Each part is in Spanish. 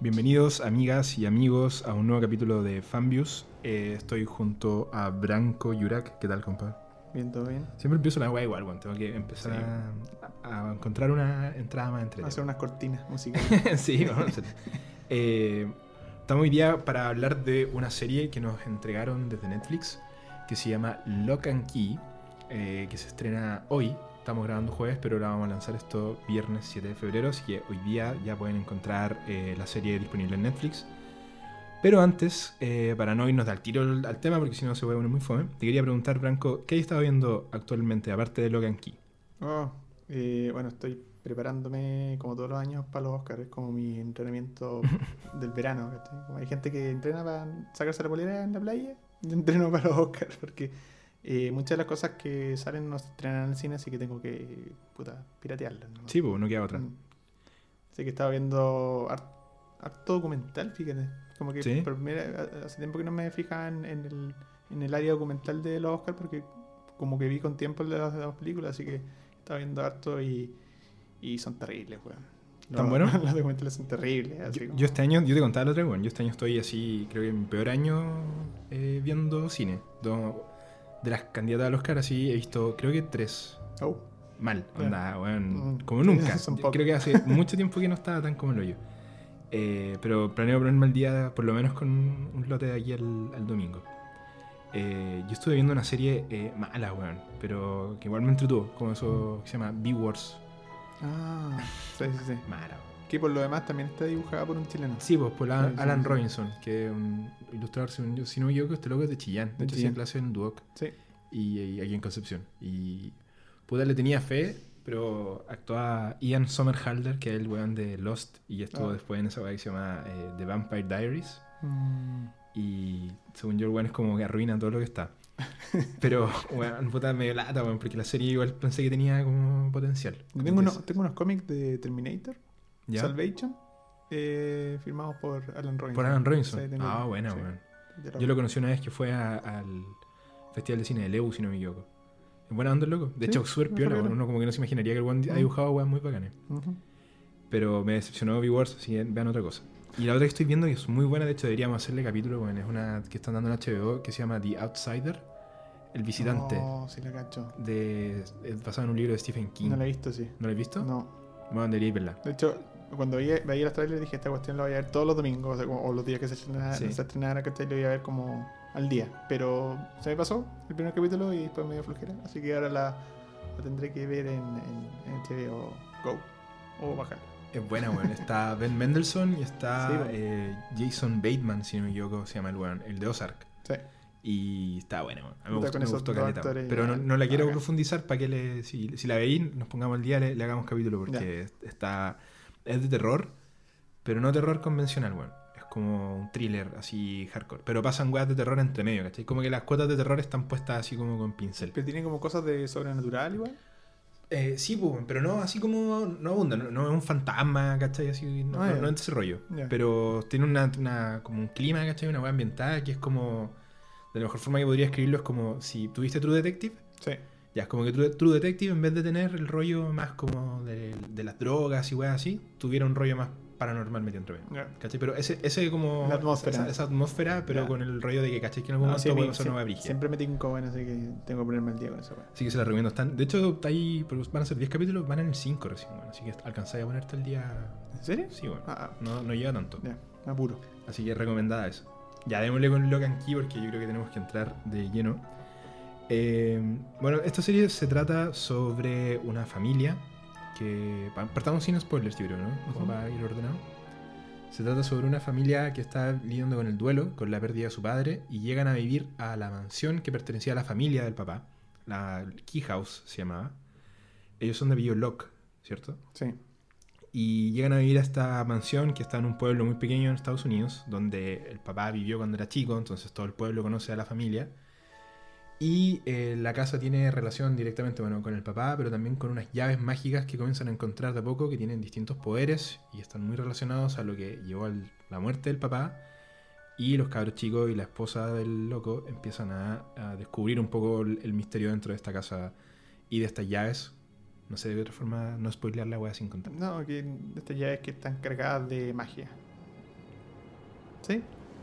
Bienvenidos amigas y amigos a un nuevo capítulo de Fanviews. Eh, estoy junto a Branco Yurak. ¿Qué tal, compadre? Bien, todo bien. Siempre empiezo la weá igual, bueno, tengo que empezar Sí. a, a encontrar una entrada más Hacer entretenida. unas cortinas musicales. sí, vamos a hacer. Eh, estamos hoy día para hablar de una serie que nos entregaron desde Netflix que se llama Lock and Key, eh, que se estrena hoy. Estamos grabando jueves, pero la vamos a lanzar esto viernes 7 de febrero, así que hoy día ya pueden encontrar eh, la serie disponible en Netflix. Pero antes, eh, para no irnos al tiro al tema, porque si no se puede poner muy fome, te quería preguntar, Branco, ¿qué has estado viendo actualmente, aparte de Lock and Key? Oh, eh, bueno, estoy preparándome como todos los años para los Oscars. Es como mi entrenamiento del verano. Como hay gente que entrena para sacarse la polera en la playa. Yo entreno para los Oscars porque eh, muchas de las cosas que salen no se estrenan en el cine, así que tengo que puta, piratearlas. ¿no? Sí, pues no queda otra. Mm. Así que estaba viendo har- harto documental, fíjate. Como que Sí. por primera- hace tiempo que no me fijaba en, en el, en el área documental de los Oscars porque como que vi con tiempo las, las películas, así que estaba viendo harto y, y son terribles, weón. ¿Tan buenos? Los documentales son terribles. así Yo, como- yo este año, yo te contaba la otra bueno, yo este año estoy así, creo que en mi peor año eh, viendo cine. Do- de las candidatas al Oscar, así he visto, creo que tres. Oh, Mal, onda, weón, Mm, como sí, nunca. creo que hace mucho tiempo que no estaba tan como el hoyo. Eh, pero planeo ponerme al día, por lo menos con un, un lote de aquí al, al domingo. Eh, yo estuve viendo una serie eh, mala, weón, pero que igual me entretuvo, como eso que se llama B-Wars. ah, sí, sí, sí. Mala, weón. Que por lo demás también está dibujada por un chileno. Sí, pues por Alan sí. Robinson, que es un ilustrador, si no, si no me equivoco, este loco es de Chillán. De De hecho, hacía clase en Duoc Sí. y, y aquí en Concepción. Y puta, le tenía fe, pero actuaba Ian Somerhalder, que es el weón de Lost, y estuvo Ah. después en esa weá que se llama eh, The Vampire Diaries. Mm, Y según yo, el weón es como que arruina todo lo que está. Pero, weón, puta, medio lata, weón, porque la serie igual pensé que tenía como potencial. tengo, unos, tengo unos cómics de Terminator, ¿Ya? Salvation, eh, firmados por Alan Robinson. Por Alan Robinson. Ah, bueno, sí, la- Yo lo conocí una vez que fue a- al Festival de Cine de Leu, si no me equivoco. Buena onda loco. De Sí, hecho, súper piola. acuerdo. Uno como que no se imaginaría que el one ha Mm. dibujado weas muy bacanes. Ujú. Pero me decepcionó V-Wars, así que vean otra cosa. Y la otra que estoy viendo, que es muy buena, de hecho deberíamos hacerle capítulo, bueno, es una que están dando en HBO, que se llama The Outsider, El Visitante, No, sí la cacho. de, basado en un libro de Stephen King. No la he visto, sí. ¿No lo has visto? No. Bueno, deberíais verla. De hecho, cuando veía, veía los trailers dije, esta cuestión la voy a ver todos los domingos, o, sea, como- o los días que se estrenara, Sí. se estrenara, ¿cachai? Lo voy a ver como al día. Pero se me pasó el primer capítulo y después me dio flojera. Así que ahora la, la tendré que ver en, en, en HBO Go. O bajar. Es buena, weón. Está Ben Mendelssohn y está Sí, weón. eh, Jason Bateman, si no me equivoco, se llama el weón, el de Ozark. Sí. Y está buena, weón. A mí me gustó, me gustó caleta. Pero no, no la quiero profundizar para que le, si, si la veis, nos pongamos al día, le, le hagamos capítulo porque está es de terror, pero no terror convencional, weón. Es como un thriller así hardcore. Pero pasan weas de terror entre medio, ¿cachai? Como que las cuotas de terror están puestas así como con pincel. Pero tiene como cosas de sobrenatural igual. Eh, sí, pues, pero no así como. No abunda, no, no es un fantasma, ¿cachai? Así, no, Ah, no- no es ese rollo. Pero tiene una, una- como un clima, ¿cachai? Una weá ambientada que es como. De la mejor forma que podría escribirlo es como si tuviste True Detective. Sí. Ya, es como que True, True Detective, en vez de tener el rollo más como de, de las drogas y weas así, tuviera un rollo más paranormal metido entre medio. ¿Cachai? Pero ese, ese como. La atmósfera. Esa, esa atmósfera, pero con el rollo de que, ¿cachai? Que en algún No, momento puede pasar una brígida. siempre me tinco bueno, así que tengo que ponerme al día con eso. weón. Así que se la recomiendo. Están, de hecho, está ahí, van a ser 10 capítulos, van en el 5 recién, bueno, así que alcanzáis a ponerte el día. ¿En serio? Sí, bueno. Ah, ah, No, no llega tanto. ya, apuro. Así que recomendada eso. Ya, démosle con Lock and Key porque yo creo que tenemos que entrar de lleno. Eh, bueno, esta serie se trata sobre una familia que. pa- Partamos sin spoilers, yo creo, ¿no? Como Ujú. para ir ordenado. Se trata sobre una familia que está lidiando con el duelo, con la pérdida de su padre, y llegan a vivir a la mansión que pertenecía a la familia del papá. La Key House se llamaba. Ellos son de Villa Locke, ¿cierto? Sí. Y llegan a vivir a esta mansión que está en un pueblo muy pequeño en Estados Unidos, donde el papá vivió cuando era chico, entonces todo el pueblo conoce a la familia. Y eh, la casa tiene relación directamente bueno, con el papá, pero también con unas llaves mágicas que comienzan a encontrar de a poco, que tienen distintos poderes y están muy relacionados a lo que llevó a la muerte del papá. Y los cabros chicos y la esposa del loco empiezan a, descubrir un poco el, misterio dentro de esta casa y de estas llaves. No sé de otra forma no spoilear la wea sin contar. No, que estas llaves que están cargadas de magia. ¿Sí?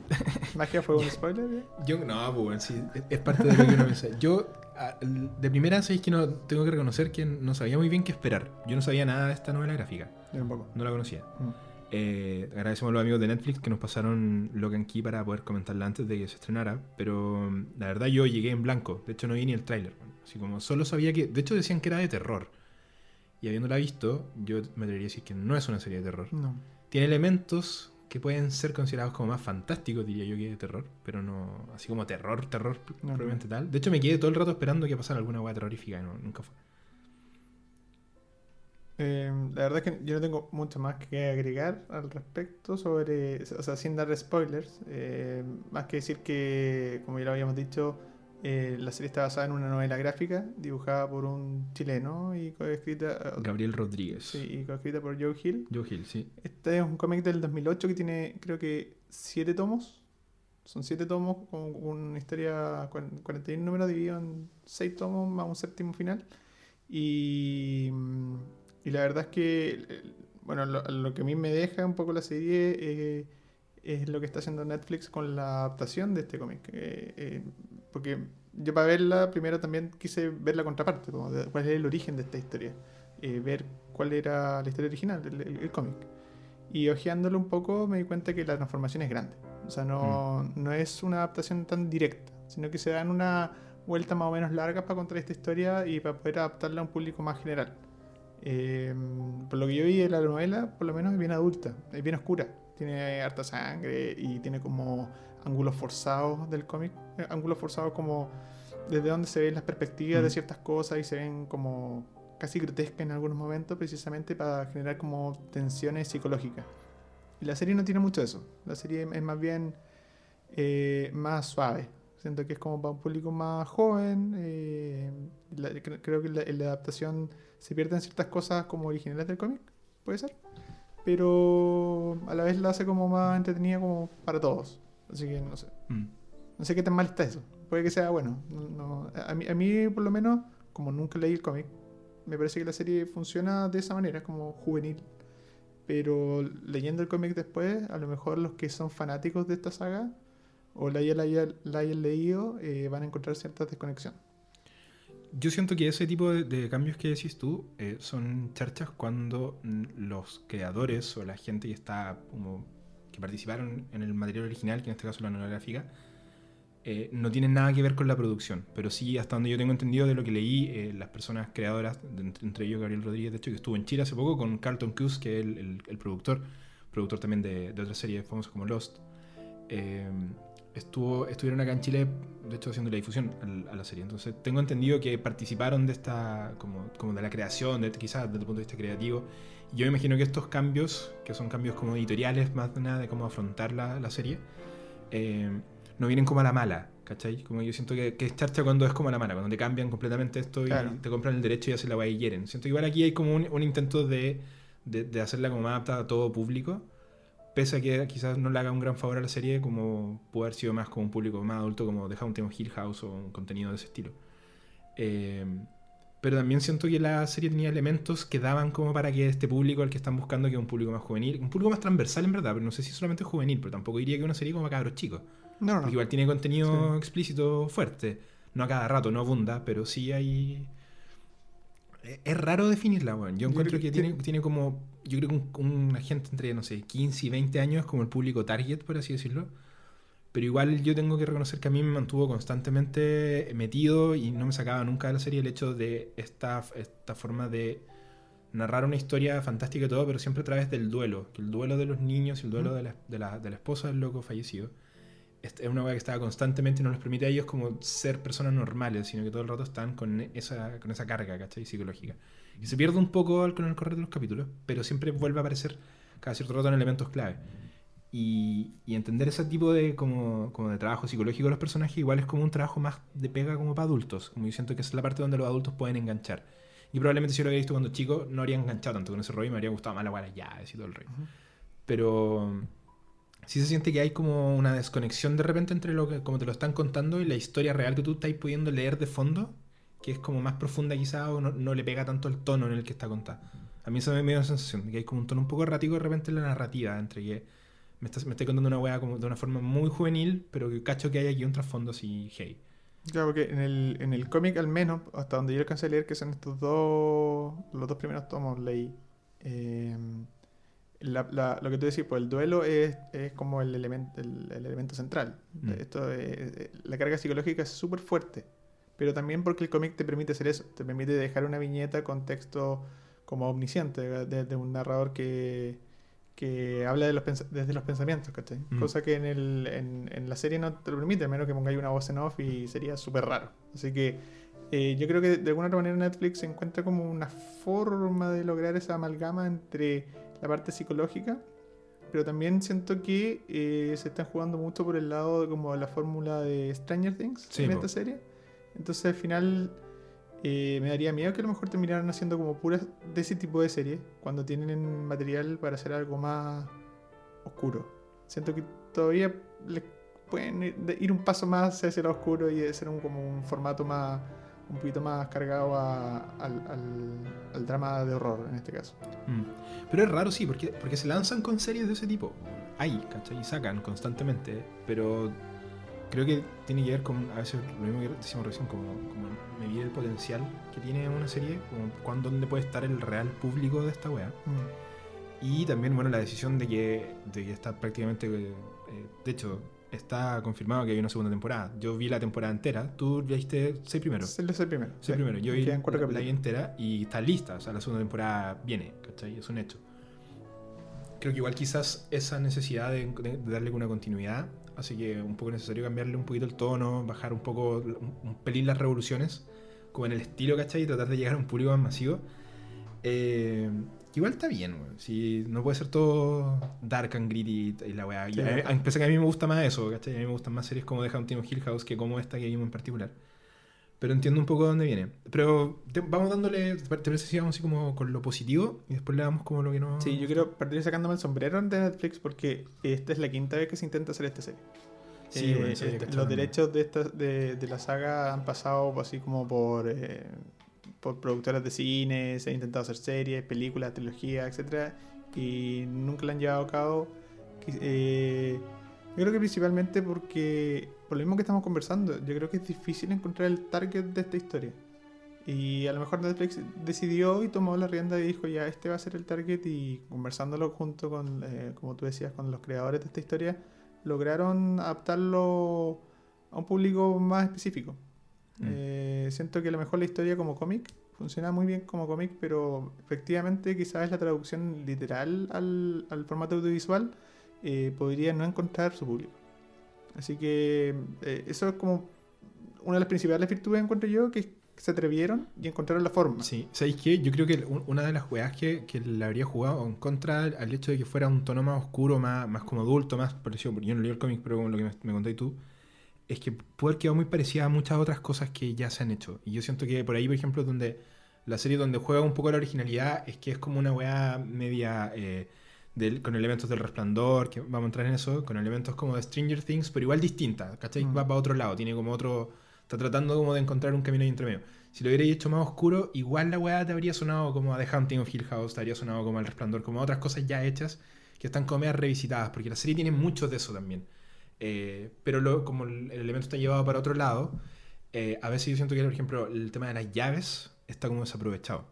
¿Magia fue un spoiler? ¿eh? Yo, no, pues, bueno, sí, es- parte de lo que uno piensa. Yo, a- de primera, sabéis que no tengo que reconocer que no sabía muy bien qué esperar. Yo no sabía nada de esta novela gráfica, Yo tampoco. no la conocía. Mm. Eh, agradecemos a los amigos de Netflix que nos pasaron Logan Key para poder comentarla antes de que se estrenara. Pero mm, la verdad yo llegué en blanco. De hecho no vi ni el tráiler. Así como solo sabía que... De hecho decían que era de terror. Y habiéndola visto, yo me atrevería a decir que no es una serie de terror. No. Tiene elementos que pueden ser considerados como más fantásticos, diría yo, que de terror. Pero no... Así como terror, terror No, probablemente tal. De hecho me quedé todo el rato esperando que pasara alguna hueá terrorífica y no, nunca fue. Eh, la verdad es que yo no tengo mucho más que agregar al respecto sobre, o sea, sin dar spoilers, eh, más que decir que, como ya lo habíamos dicho, eh, la serie está basada en una novela gráfica dibujada por un chileno y coescrita, Gabriel Rodríguez. sí, y coescrita por Joe Hill. Joe Hill, sí. Este es un cómic del 2008 que tiene, creo que, siete tomos. Son siete tomos con una historia, cuan- 41 números dividido en seis tomos más un séptimo final. Y, y la verdad es que, eh, bueno, lo, lo que a mí me deja un poco la serie eh, es lo que está haciendo Netflix con la adaptación de este cómic. Eh, eh, porque yo para verla, primero también quise ver la contraparte, como de- cuál es el origen de esta historia. Eh, ver cuál era la historia original, el, el- el cómic. Y hojeándolo un poco me di cuenta que la transformación es grande. O sea, no, no es una adaptación tan directa, sino que se dan una vuelta más o menos larga para contar esta historia y para poder adaptarla a un público más general. Eh, por lo que yo vi de la novela, por lo menos es bien adulta, es bien oscura. Tiene harta sangre y tiene como ángulos forzados del cómic. Eh, Ángulos forzados como desde donde se ven las perspectivas de ciertas cosas y se ven como casi grotescas en algunos momentos, precisamente para generar como tensiones psicológicas. Y la serie no tiene mucho de eso. La serie es más bien eh, más suave. Siento que es como para un público más joven. eh, la- creo que la- en la adaptación se pierden ciertas cosas como originales del cómic, puede ser. Pero a la vez la hace como más entretenida como para todos. Así que no sé. Mm. No sé qué tan mal está eso. Puede que sea bueno. No- no- a, mí, por lo menos, como nunca leí el cómic, me parece que la serie funciona de esa manera, como juvenil. Pero leyendo el cómic después, a lo mejor los que son fanáticos de esta saga o la hayan, leído eh, van a encontrar cierta desconexión. Yo siento que ese tipo de, cambios que decís tú eh, son charchas cuando mm, los creadores o la gente que está que participaron en el material original, que en este caso la novela eh, no tienen nada que ver con la producción. Pero sí, hasta donde yo tengo entendido de lo que leí, eh, las personas creadoras, entre, entre ellos Gabriel Rodríguez, de hecho, que estuvo en Chile hace poco con Carlton Cuse, que es el, productor, productor también de, de otras series famosas como Lost. eh, estuvo, estuvieron acá en Chile, de hecho, haciendo la difusión a la serie. Entonces, tengo entendido que participaron de esta, como, como de la creación, de, quizás desde el punto de vista creativo. Yo me imagino que estos cambios, que son cambios como editoriales, más nada de cómo afrontar la, la serie, eh, no vienen como a la mala, ¿cachai? Como yo siento que, que es charcha cuando es como a la mala, cuando te cambian completamente esto y Claro. te compran el derecho y hacen la guay y hieren. Siento que igual aquí hay como un, un intento de, de, de hacerla como más adaptada a todo público, pese a que quizás no le haga un gran favor a la serie, como puede haber sido más como un público más adulto, como The Haunting of Hill House o un contenido de ese estilo. Eh, pero también siento que la serie tenía elementos que daban como para que este público al que están buscando, que es un público más juvenil, un público más transversal en verdad, pero no sé si solamente juvenil, pero tampoco diría que es una serie como para cabros chicos. No, no, igual tiene contenido Sí. explícito fuerte. No a cada rato, no abunda, pero sí hay. Es- raro definirla, weón. Yo encuentro que que tiene, tiene- como. Yo creo que un, una gente entre, no sé, 15 y 20 años como el público target, por así decirlo. Pero igual yo tengo que reconocer que a mí me mantuvo constantemente metido y no me sacaba nunca de la serie el hecho de esta, esta forma de narrar una historia fantástica y todo, pero siempre a través del duelo. El duelo de los niños y el duelo de, la, de, la, de la esposa del loco fallecido es una weá que estaba constantemente y no les permite a ellos como ser personas normales, sino que todo el rato están con esa, con esa carga, ¿cachai? Psicológica. Y se pierde un poco al- con el correr de los capítulos, pero siempre vuelve a aparecer cada cierto rato en elementos clave. Y, y entender ese tipo de, como, como de trabajo psicológico de los personajes igual es como un trabajo más de pega como para adultos. Como yo siento que esa es la parte donde los adultos pueden enganchar. Y probablemente si yo lo había visto cuando chico no habría enganchado tanto con ese rollo y me habría gustado más la guala ya, y todo el rollo. Ujú. Pero sí se siente que hay como una desconexión de repente entre lo que como te lo están contando y la historia real que tú estás pudiendo leer de fondo, que es como más profunda quizá o no, no le pega tanto el tono en el que está contada. A mí eso me dio la sensación de que hay como un tono un poco errático de repente en la narrativa, entre que me estás, me estoy contando una weá como de una forma muy juvenil, pero que cacho que hay aquí un trasfondo así, hey. Claro, porque en el, en el cómic al menos, hasta donde yo alcancé a leer, que son estos dos, los dos primeros tomos, leí. eh, la- la- lo que tú decís, pues el duelo es, es como el, elemento el, el elemento central. Mm. Esto es- la carga psicológica es súper fuerte, pero también porque el cómic te permite hacer eso, te permite dejar una viñeta con texto como omnisciente, de, de un narrador que, que habla de los desde los pensamientos, ¿cachai? Mm. Cosa que en, el, en, en la serie no te lo permite, a menos que pongáis una voz en off y sería súper raro. Así que eh, yo creo que de alguna otra manera Netflix encuentra como una forma de lograr esa amalgama entre la parte psicológica, pero también siento que eh, se están jugando mucho por el lado de como la fórmula de Stranger Things Sí, en po. esta serie. Entonces al final eh, me daría miedo que a lo mejor terminaran haciendo como puras de ese tipo de series cuando tienen material para hacer algo más oscuro. Siento que todavía les pueden ir, de- ir un paso más hacia lo oscuro y hacer un, como un formato más un poquito más cargado a- al, al- al drama de horror en este caso. Mm. Pero es raro, sí, porque, porque se lanzan con series de ese tipo. Hay, ¿cachai? Y sacan constantemente, pero creo que tiene que ver con, a veces, lo mismo que decíamos recién, como, como medir el potencial que tiene una serie, como cuándo, dónde puede estar el real público de esta wea. Y también, bueno, la decisión de que, de que está prácticamente. eh, de hecho, está confirmado que hay una segunda temporada. Yo vi la temporada entera. Tú viste seis primero. Es el primero. Sí, primero. Yo vi la, la vi entera y está lista. O sea, la segunda temporada viene, ¿cachai? Es un hecho. Creo que igual quizás esa necesidad de, de- de darle una continuidad, así que un poco necesario cambiarle un poquito el tono, bajar un poco, un, un pelín las revoluciones, como en el estilo, ¿cachai? Y tratar de llegar a un público más masivo. Eh, igual está bien, weón. Si no puede ser todo dark and gritty y la weá. Sí, a, pesar que a mí me gusta más eso, ¿cachai? A mí me gustan más series como The Haunting of Hill House que como esta que vimos en particular. Pero entiendo un poco de dónde viene. Pero te- vamos dándole, ¿te parece si vamos así como con lo positivo y después le damos como lo que no... Sí, yo quiero partir sacándome el sombrero de Netflix porque esta es la quinta vez que se intenta hacer esta serie. Sí, Eh, bueno, había este- los derechos de, esta, de, de la saga han pasado así como por, eh, por productoras de cine, se han intentado hacer series, películas, trilogías, etcétera Y nunca la han llevado a cabo. Eh, yo creo que principalmente porque, por lo mismo que estamos conversando, yo creo que es difícil encontrar el target de esta historia. Y a lo mejor Netflix decidió y tomó la rienda y dijo, ya, este va a ser el target y conversándolo junto con, eh, como tú decías, con los creadores de esta historia, lograron adaptarlo a un público más específico. Mm. Eh, siento que a lo mejor la historia como cómic funciona muy bien como cómic, pero efectivamente quizás la traducción literal al, al formato audiovisual eh, podría no encontrar su público. Así que eh, eso es como una de las principales virtudes, encuentro yo, que se atrevieron y encontraron la forma. Sí, ¿sabéis qué? Yo creo que un- una de las jugadas que, que le habría jugado en contra al, hecho de que fuera un tono más oscuro, más, más como adulto, más parecido, porque yo no leí el cómic, pero con lo que me, me contáis tú, es que puede haber quedado muy parecida a muchas otras cosas que ya se han hecho. Y yo siento que por ahí, por ejemplo, donde la serie donde juega un poco la originalidad es que es como una weá media eh, del- con elementos del resplandor, que vamos a entrar en eso, con elementos como de Stranger Things, pero igual distinta, ¿cachai? Mm. Va para otro lado, tiene como otro... Está tratando como de encontrar un camino ahí entre medio. Si lo hubierais hecho más oscuro, igual la weá te habría sonado como a The Hunting of Hill House, te habría sonado como al Resplandor, como a otras cosas ya hechas que están como revisitadas, porque la serie tiene mucho de eso también. Eh, pero como el, el elemento está llevado para otro lado, eh, a veces yo siento que, por ejemplo, el tema de las llaves está como desaprovechado.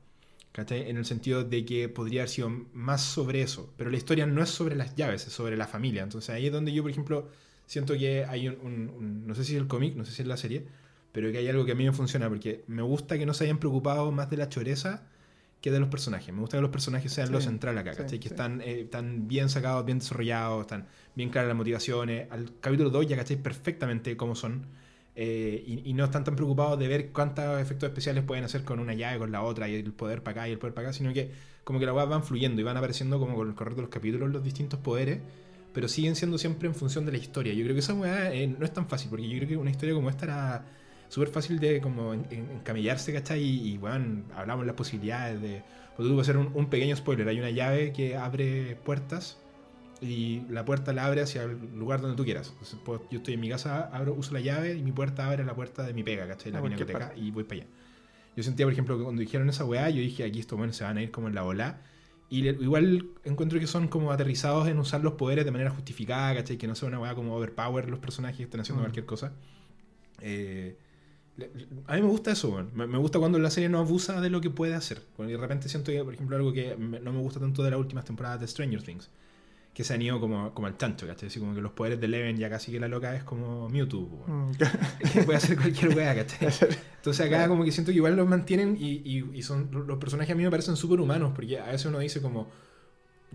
¿Cachai? En el sentido de que podría haber sido más sobre eso, pero la historia no es sobre las llaves, es sobre la familia. Entonces ahí es donde yo, por ejemplo, siento que hay un, un- un- no sé si es el cómic, no sé si es la serie, pero que hay algo que a mí me funciona, porque me gusta que no se hayan preocupado más de la choreza que de los personajes. Me gusta que los personajes sean lo Sí, central acá, sí, ¿cachai? que sí. están, eh, están bien sacados, bien desarrollados, están bien claras las motivaciones. Al capítulo 2 ya cachai perfectamente cómo son. eh, y, y no están tan preocupados de ver cuántos efectos especiales pueden hacer con una llave, con la otra, y el poder para acá y el poder para acá, sino que como que las weas van fluyendo y van apareciendo como con el correr de los capítulos los distintos poderes, pero siguen siendo siempre en función de la historia. Yo creo que esa weá eh, no es tan fácil, porque yo creo que una historia como esta era súper fácil de como en- en- encamellarse, ¿cachai? Y, y bueno, hablamos las posibilidades de... Pues tú puedes hacer un, un pequeño spoiler, hay una llave que abre puertas y la puerta la abre hacia el lugar donde tú quieras. Entonces, pues, yo estoy en mi casa, abro, uso la llave y mi puerta abre la puerta de mi pega, ¿cachai? La A cualquier pinacoteca parte. y voy para allá. Yo sentía, por ejemplo, que cuando dijeron esa weá, yo dije, aquí estos buenos se van a ir como en la ola. Y igual encuentro que son como aterrizados en usar los poderes de manera justificada, ¿cachai? Que no sea una weá como overpower los personajes que estén haciendo Mm. cualquier cosa. Eh, a mí me gusta eso, weón. Me, me gusta cuando la serie no abusa de lo que puede hacer. Cuando de repente siento que, por ejemplo, algo que me- no me gusta tanto de las últimas temporadas de Stranger Things. Que se han ido como, como al chancho, ¿cachai? Así como que los poderes de Eleven ya casi que la loca es como Mewtwo, weón. Mm, que puede hacer cualquier wea, ¿cachai? Entonces acá como que siento que igual los mantienen y, y- y son los personajes a mí me parecen súper humanos, porque a veces uno dice como,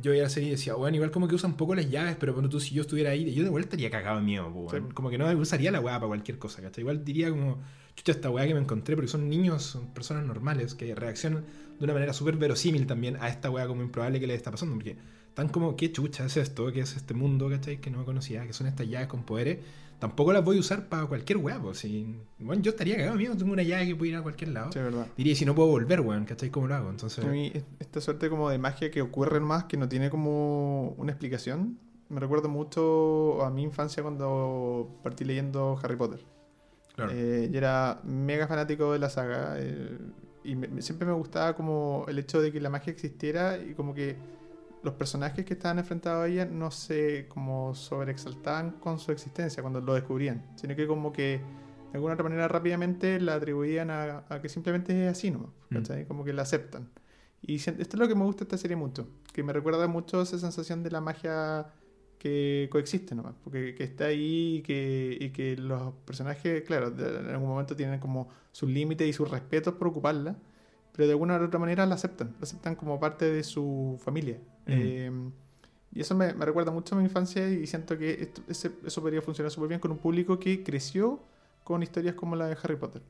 yo veía la serie y decía, bueno, igual como que usan poco las llaves, pero bueno, tú si yo estuviera ahí, yo de vuelta estaría cagado po, weón. Sí. como que no usaría la weá para cualquier cosa, ¿cachai? Igual diría como, chucha, esta weá que me encontré, porque son niños, son personas normales, que reaccionan de una manera súper verosímil también a esta weá como improbable que les está pasando, porque tan como, ¿qué chucha es esto? ¿Qué es este mundo, ¿cachai? Que no conocía, que son estas llaves con poderes. Tampoco las voy a usar para cualquier weá, pues. Si, bueno, yo estaría cagado mío, tengo una llave que puede ir a cualquier lado. Sí, verdad. Diría, si no puedo volver, weón, ¿cachai? ¿Cómo lo hago? Entonces, A mí, es- esta suerte como de magia que ocurre más, que no tiene como una explicación, me recuerda mucho a mi infancia cuando partí leyendo Harry Potter. claro. Eh, yo era mega fanático de la saga eh, y me- siempre me gustaba como el hecho de que la magia existiera y como que los personajes que estaban enfrentados a ella no se como sobreexaltaban con su existencia cuando lo descubrían, sino que como que de alguna otra manera rápidamente la atribuían a, a que simplemente es así, ¿no? Mm. Como que la aceptan. Y esto es lo que me gusta de esta serie mucho, que me recuerda mucho esa sensación de la magia que coexiste nomás, porque que está ahí y que, y que los personajes, claro, de- en algún momento tienen como sus límites y sus respetos por ocuparla, pero de alguna u otra manera la aceptan, la aceptan como parte de su familia. Mm. Eh, y eso me, me recuerda mucho a mi infancia y siento que esto- ese- eso podría funcionar súper bien con un público que creció con historias como la de Harry Potter.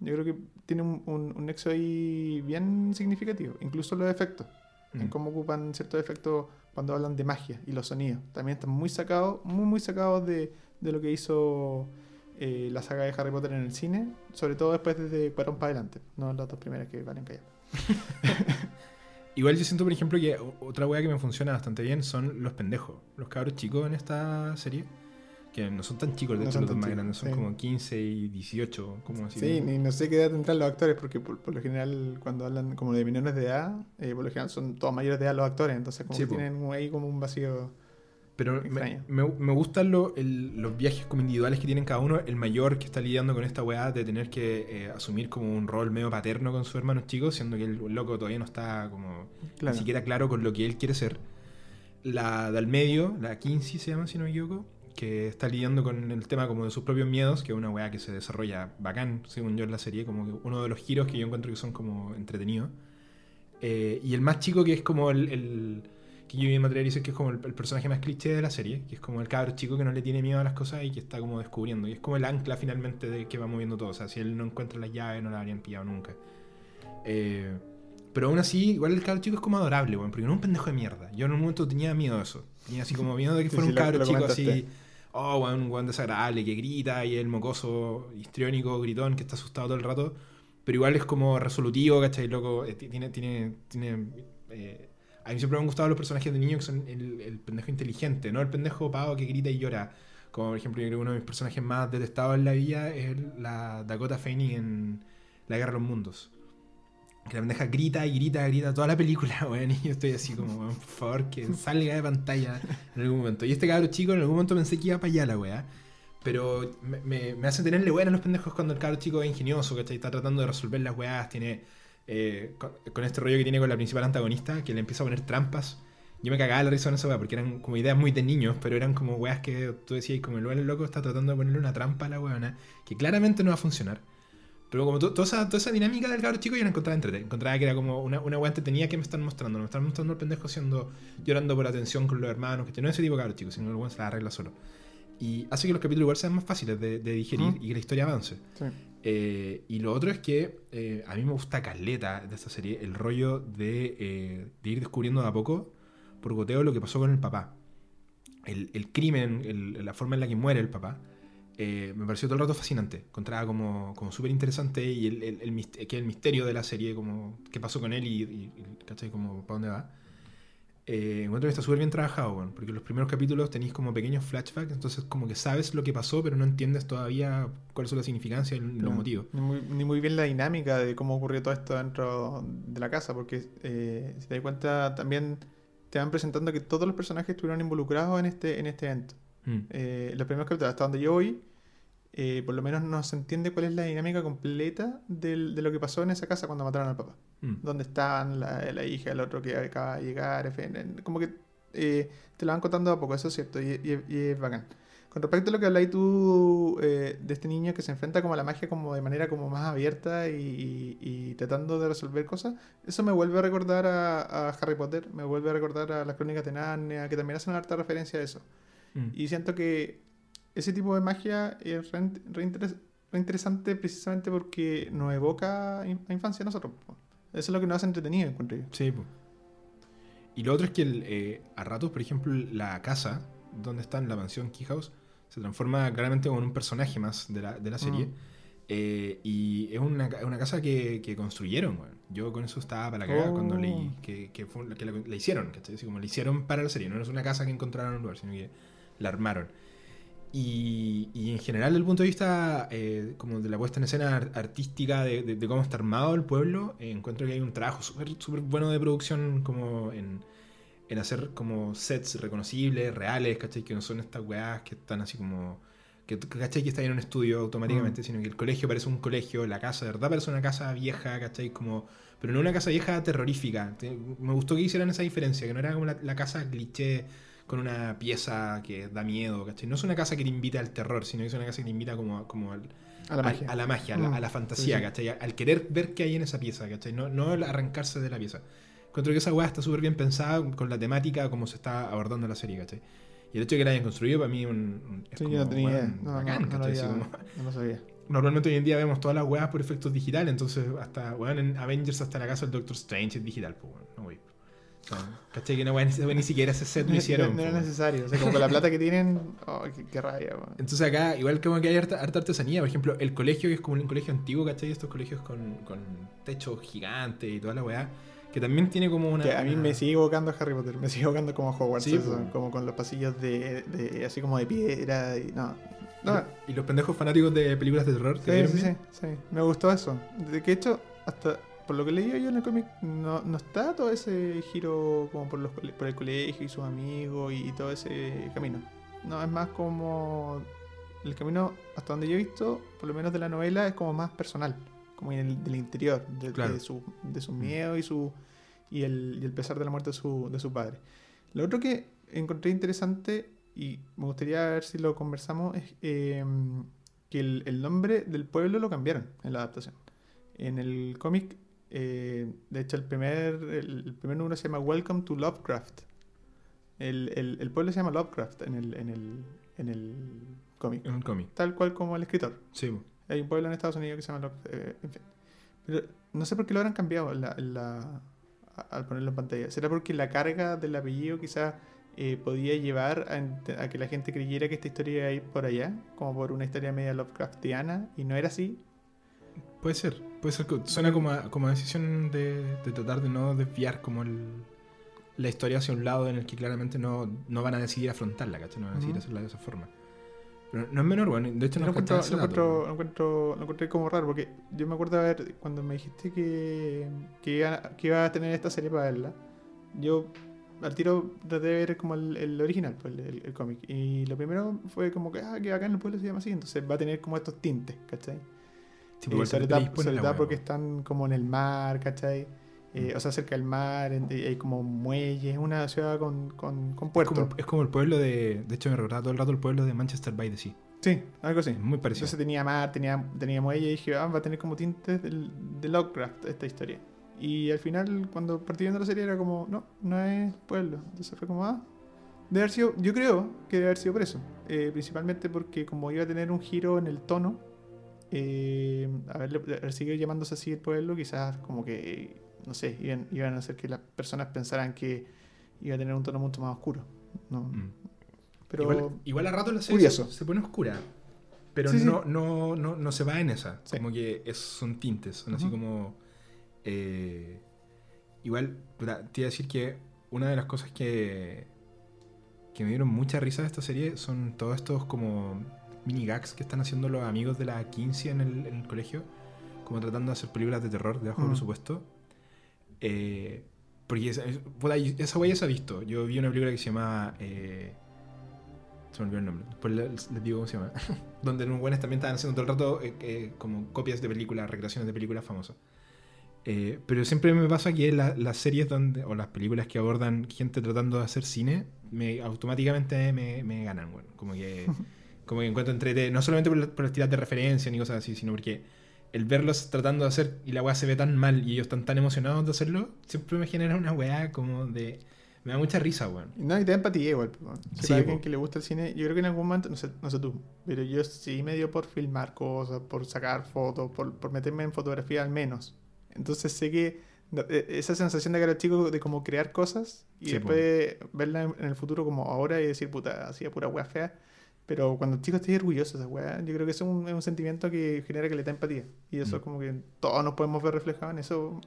Yo creo que tiene un, un- un nexo ahí bien significativo, incluso los efectos en Mm. cómo ocupan ciertos efectos cuando hablan de magia y los sonidos. También están muy sacados, muy muy sacados de, de lo que hizo eh, la saga de Harry Potter en el cine, sobre todo después de Cuarón para adelante, no las dos primeras que valen callar. Igual yo siento, por ejemplo, que otra weá que me funciona bastante bien son los pendejos. Los cabros chicos en esta serie. Que no son tan chicos, de No hecho, los más chicos, grandes. Son sí. como 15 y 18. Como así. Sí, ni no sé qué edad tendrán los actores, porque por, por lo general cuando hablan como de menores de edad, eh, por lo general son todos mayores de edad los actores, entonces como Sí, que po. tienen ahí como un vacío. Pero me, me, me gustan lo- el- los viajes como individuales que tienen cada uno. El mayor que está lidiando con esta weá de tener que eh, asumir como un rol medio paterno con sus hermanos chicos, siendo que el loco todavía no está como Claro. ni siquiera claro con lo que él quiere ser. La del medio, la Kinsey se llama, si no me equivoco, que está lidiando con el tema como de sus propios miedos, que es una weá que se desarrolla bacán, según yo, en la serie, como que uno de los giros que yo encuentro que son como entretenidos. Eh, y el más chico, que es como el, el- que yo en material dice que es como el, el personaje más cliché de la serie, que es como el cabro chico que no le tiene miedo a las cosas y que está como descubriendo. Y es como el ancla finalmente de que va moviendo todo. O sea, si él no encuentra las llaves, no la habrían pillado nunca. Eh, pero aún así, igual el cabro chico es como adorable, weón, porque no es un pendejo de mierda. Yo en un momento tenía miedo de eso. Tenía así como miedo de que fuera sí, un cabro chico comentaste. así. Oh, un weón desagradable que grita y el mocoso histriónico, gritón, que está asustado todo el rato. Pero igual es como resolutivo, ¿cachai? Loco, eh, ti- tiene. tiene, tiene eh, a mí siempre me han gustado los personajes de niños que son el, pendejo inteligente, no el pendejo pavo que grita y llora. Como por ejemplo, yo creo que uno de mis personajes más detestados en la vida es la Dakota Fanning en La Guerra de los Mundos. Que la pendeja grita y grita, grita toda la película, weón. Y yo estoy así como, weón, por favor, que salga de pantalla en algún momento. Y este cabro chico en algún momento pensé que iba para allá la weá. Pero me, me, hacen tenerle buena a los pendejos cuando el cabro chico es ingenioso, ¿cachai? Está tratando de resolver las weás, tiene... eh, con, con este rollo que tiene con la principal antagonista, que le empieza a poner trampas. Yo me cagaba la risa en esa weá, porque eran como ideas muy de niños, pero eran como weas que tú decías, como el weón loco está tratando de ponerle una trampa a la weona, que claramente no va a funcionar. Pero como to- toda, esa, toda esa dinámica del cabro chico yo la encontraba entretenida. Encontraba que era como una, una weá entretenida que me están mostrando. Me están mostrando el pendejo haciendo, llorando por atención con los hermanos, que no es ese tipo de cabro chico, sino el weón se la arregla solo. Y hace que los capítulos igual sean más fáciles de, de digerir y que la historia avance. Sí. Eh, y lo otro es que eh, a mí me gusta caleta de esta serie el rollo de, eh, de ir descubriendo de a poco, por goteo, lo que pasó con el papá. El, el crimen, la forma en la que muere el papá, me pareció todo el rato fascinante. Encontraba como, como súper interesante y el, el, que el misterio de la serie, como qué pasó con él y, y- y, ¿cachai? Como para dónde va. Eh, encuentro que está súper bien trabajado, weón, porque los primeros capítulos tenéis como pequeños flashbacks, entonces como que sabes lo que pasó, pero no entiendes todavía cuál es la significancia y los motivos. Ni muy, ni muy bien la dinámica de cómo ocurrió todo esto dentro de la casa, porque eh, si te das cuenta, también te van presentando que todos los personajes estuvieron involucrados en este, en este evento. Mm. Eh, los primeros capítulos, hasta donde yo voy, eh, por lo menos no se entiende cuál es la dinámica completa del- de lo que pasó en esa casa cuando mataron al papá. Mm. Dónde estaban la, la hija, el otro que acaba de llegar, en fin, como que eh, te lo van contando a poco, eso es cierto, y, y- y es bacán. Con respecto a lo que habláis tú eh, de este niño que se enfrenta como a la magia como de manera como más abierta y, y- y tratando de resolver cosas, eso me vuelve a recordar a, a Harry Potter, me vuelve a recordar a las crónicas de Narnia, que también hacen harta referencia a eso. Mm. Y siento que ese tipo de magia es re, re interes- re interesante precisamente porque nos evoca a infancia a nosotros. Eso es lo que nos hace entretenido, encuentro yo. Sí, po. Y lo otro es que el, eh, a ratos, por ejemplo, la casa donde está en la mansión Key House se transforma claramente en un personaje más de la, de la serie. Mm. Eh, y es una, una casa que, que construyeron, weón. Yo con eso estaba para la cagada Oh. cuando leí que, que, fue, que la, la hicieron, ¿cachai? Así como la hicieron para la serie. No es una casa que encontraron en un lugar, sino que la armaron. Y, y en general, desde el punto de vista eh, como de la puesta en escena ar- artística, de, de- de cómo está armado el pueblo, eh, encuentro que hay un trabajo súper bueno de producción como en, en hacer como sets reconocibles, reales, ¿cachai? Que no son estas weás que están así como... Que, ¿Cachai? Que está en un estudio automáticamente, Mm. sino que el colegio parece un colegio, la casa de verdad parece una casa vieja, ¿cachai? Como, pero no una casa vieja terrorífica. Te- Me gustó que hicieran esa diferencia, que no era como la, la casa cliché con una pieza que da miedo, ¿cachai? No es una casa que te invita al terror, sino que es una casa que te invita como, como al, A la magia. a la magia, a la, Mm, a la fantasía, sí. ¿cachai? Al querer ver qué hay en esa pieza, ¿cachai? No, no el arrancarse de la pieza. Encuentro que esa weá está súper bien pensada con la temática, como se está abordando la serie, ¿cachai? Y el hecho de que la hayan construido para mí un, un- es Sí, como, yo no tenía weón, No, no, bacán, no. Así había- como- no lo sabía. Normalmente hoy en día vemos todas las weas por efectos digitales, entonces hasta, weón, en Avengers hasta la casa del Doctor Strange es digital, pues, no wey. ¿Cachai? Que no, weón, ni- siquiera ese set lo hicieron. No, era necesario. O sea, como con la plata que tienen, oh, qué, qué rabia, weón. Entonces acá, igual como que hay harta, harta artesanía, por ejemplo, el colegio que es como un colegio antiguo, ¿cachai? Estos colegios con, con techo gigante y toda la weá, que también tiene como una... Que a mí me sigue evocando a Harry Potter, me sigue evocando como a Hogwarts, Sí, eso, como con los pasillos de, de- así como de piedra y no. No, Y los pendejos fanáticos de películas de terror. ¿te sí, sí, sí, sí, me gustó eso. De que hecho, hasta por lo que leí yo en el cómic, no, no está todo ese giro como por, los, por el colegio y sus amigos y, todo ese camino. No, es más como el camino, hasta donde yo he visto, por lo menos de la novela, es como más personal, como en el, del interior, de, Claro. de su, de sus Mm. miedos y su y el, y el pesar de la muerte de su, de su padre. Lo otro que encontré interesante y me gustaría ver si lo conversamos es eh, que el, el nombre del pueblo lo cambiaron en la adaptación. En el cómic, eh, de hecho, el primer, el, el primer número se llama Welcome to Lovecraft. El, el- el pueblo se llama Lovecraft en el, en el, en el cómic. En un cómic. Tal cual como el escritor. Sí. Hay un pueblo en Estados Unidos que se llama Lovecraft. eh, en fin. Pero no sé por qué lo habrán cambiado la- la- al ponerlo en pantalla. ¿Será porque la carga del apellido quizás eh, podía llevar a, a que la gente creyera que esta historia iba a ir por allá? Como por una historia media Lovecraftiana. Y no era así. Puede ser. Puede ser. que- Suena como a, como a decisión de, de tratar de no desviar como el, la historia hacia un lado en el que claramente no, no van a decidir afrontarla, ¿cachai? No van a decidir hacerla de esa forma. Pero no es menor, bueno. De hecho, Lo no encuentro, lo, encuentro, lo, encuentro, lo encontré como raro porque yo me acuerdo de ver cuando me dijiste que, que, iba, que iba a tener esta serie para verla. Yo al tiro traté de ver como el, el original, pues, el, el- el cómic. Y lo primero fue como que, ah, que acá en el pueblo se llama así. Entonces va a tener como estos tintes, ¿cachai? Sí, Eh, sobre todo, sobre todo porque po. están como en el mar, ¿cachai? Eh, Mm. O sea, cerca del mar, hay como muelles, es una ciudad con, con, con Es puerto. como, es como el pueblo de. De hecho, me recordaba todo el rato el pueblo de Manchester by the Sea. Sí, algo así. Es muy parecido. Entonces tenía mar, tenía, tenía muelle y dije, ah, va a tener como tintes del, de Lovecraft esta historia. Y al final, cuando partí viendo la serie, era como, no, no es pueblo. Entonces fue como, ah, debe haber sido, yo creo que debe haber sido por eso. Eh, principalmente porque como iba a tener un giro en el tono, eh, a ver, haber seguido llamándose así el pueblo, quizás como que, no sé, iban, iban a hacer que las personas pensaran que iba a tener un tono mucho más oscuro. No, Mm. pero igual, igual a rato la serie se, se pone oscura. Pero Sí, sí. no, No, no, no se va en esa. Sí. Como que es- son tintes. Son así como. eh, igual, te iba a decir que una de las cosas que, que me dieron mucha risa de esta serie son todos estos como mini gags que están haciendo los amigos de la 15 en el, en el colegio, como tratando de hacer películas de terror de bajo Mm. presupuesto. Eh, porque esa, esa ya se ha visto. Yo vi una película que se llama. eh, se me olvidó el nombre. Después les, les digo cómo se llama. Donde los buenos también estaban haciendo todo el rato eh, eh, como copias de películas, recreaciones de películas famosas. Eh, pero siempre me pasa que la- las series donde, o las películas que abordan gente tratando de hacer cine, me automáticamente me, me ganan, bueno. Como que, como que encuentro entrete, no solamente por, por las tiras de referencia ni cosas así, sino porque el verlos tratando de hacer y la weá se ve tan mal y ellos están tan emocionados de hacerlo, siempre me genera una weá como de. Me da mucha risa, weón. No, y te da empatía igual. po. Si Sí, alguien po. que le gusta el cine, yo creo que en algún momento, no sé, no sé tú, pero yo sí me dio por filmar cosas, por sacar fotos, por, por meterme en fotografía al menos. Entonces sé que e- esa sensación de cara chico de como crear cosas y Sí, después verla en, en el futuro como ahora y decir, puta, hacía pura wea fea. Pero cuando el chico esté orgulloso de esa wea, yo creo que eso es un, es un sentimiento que genera que le da empatía. Y eso Mm. como que todos nos podemos ver reflejados en eso,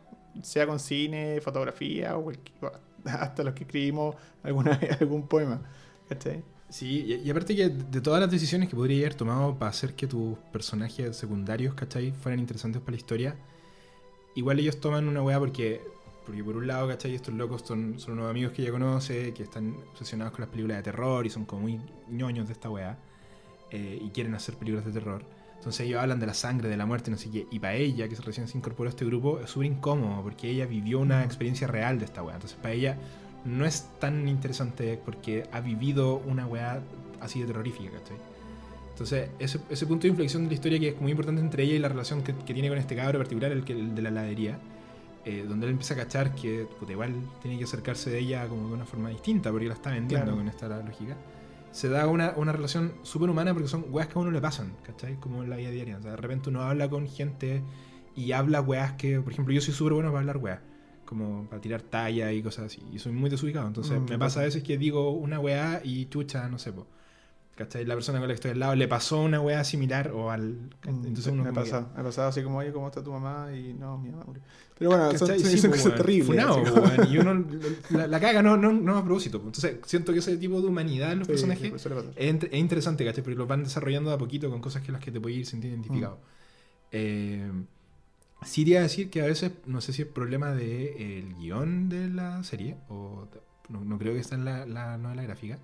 sea con cine, fotografía o cualquier- hasta los que escribimos alguna algún poema. ¿Cachai? Sí, y, y aparte que de todas las decisiones que podría haber tomado para hacer que tus personajes secundarios, ¿cachai? Fueran interesantes para la historia, igual ellos toman una weá porque, porque por un lado, ¿cachai? Estos locos son, son unos amigos que ella conoce, que están obsesionados con las películas de terror y son como muy ñoños de esta weá, eh, y quieren hacer películas de terror. Entonces ellos hablan de la sangre, de la muerte, no sé qué. Y para ella, que recién se incorporó a este grupo, es súper incómodo porque ella vivió una experiencia real de esta weá. Entonces para ella no es tan interesante porque ha vivido una weá así de terrorífica, ¿cachai? Entonces ese, ese punto de inflexión de la historia que es muy importante entre ella y la relación que, que tiene con este cabro particular, el, que, el de la heladería, eh, donde él empieza a cachar que puta, igual tiene que acercarse de ella como de una forma distinta porque la está vendiendo Claro. con esta lógica se da una, una relación súper humana porque son weas que a uno le pasan, ¿cachai? Como en la vida diaria. O sea, de repente uno habla con gente y habla weas que, por ejemplo, yo soy súper bueno para hablar weas, como para tirar talla y cosas así. Y soy muy desubicado. Entonces Mm, me pasa a veces que digo una wea y chucha, no sé, po. ¿Cachai? La persona con la que estoy al lado le pasó una wea similar o al. Entonces Mm, uno me ha que- pasado, me ha pasado así como, oye, ¿cómo está tu mamá? Y no, mi mamá murió. Pero bueno, son, Sí, son cosas terribles. Funado, así po, como- weón. Y uno la, la caga no, no, no a propósito. po. Entonces siento que ese tipo de humanidad en los Sí, personajes sí, pues es, es interesante, ¿cachai? Porque los van desarrollando de a poquito con cosas que las que te puedes ir sintiendo identificado. Mm. Eh, sí iría a decir que a veces, no sé si es problema del guion de la serie, o no, no creo que está en la, la novela gráfica.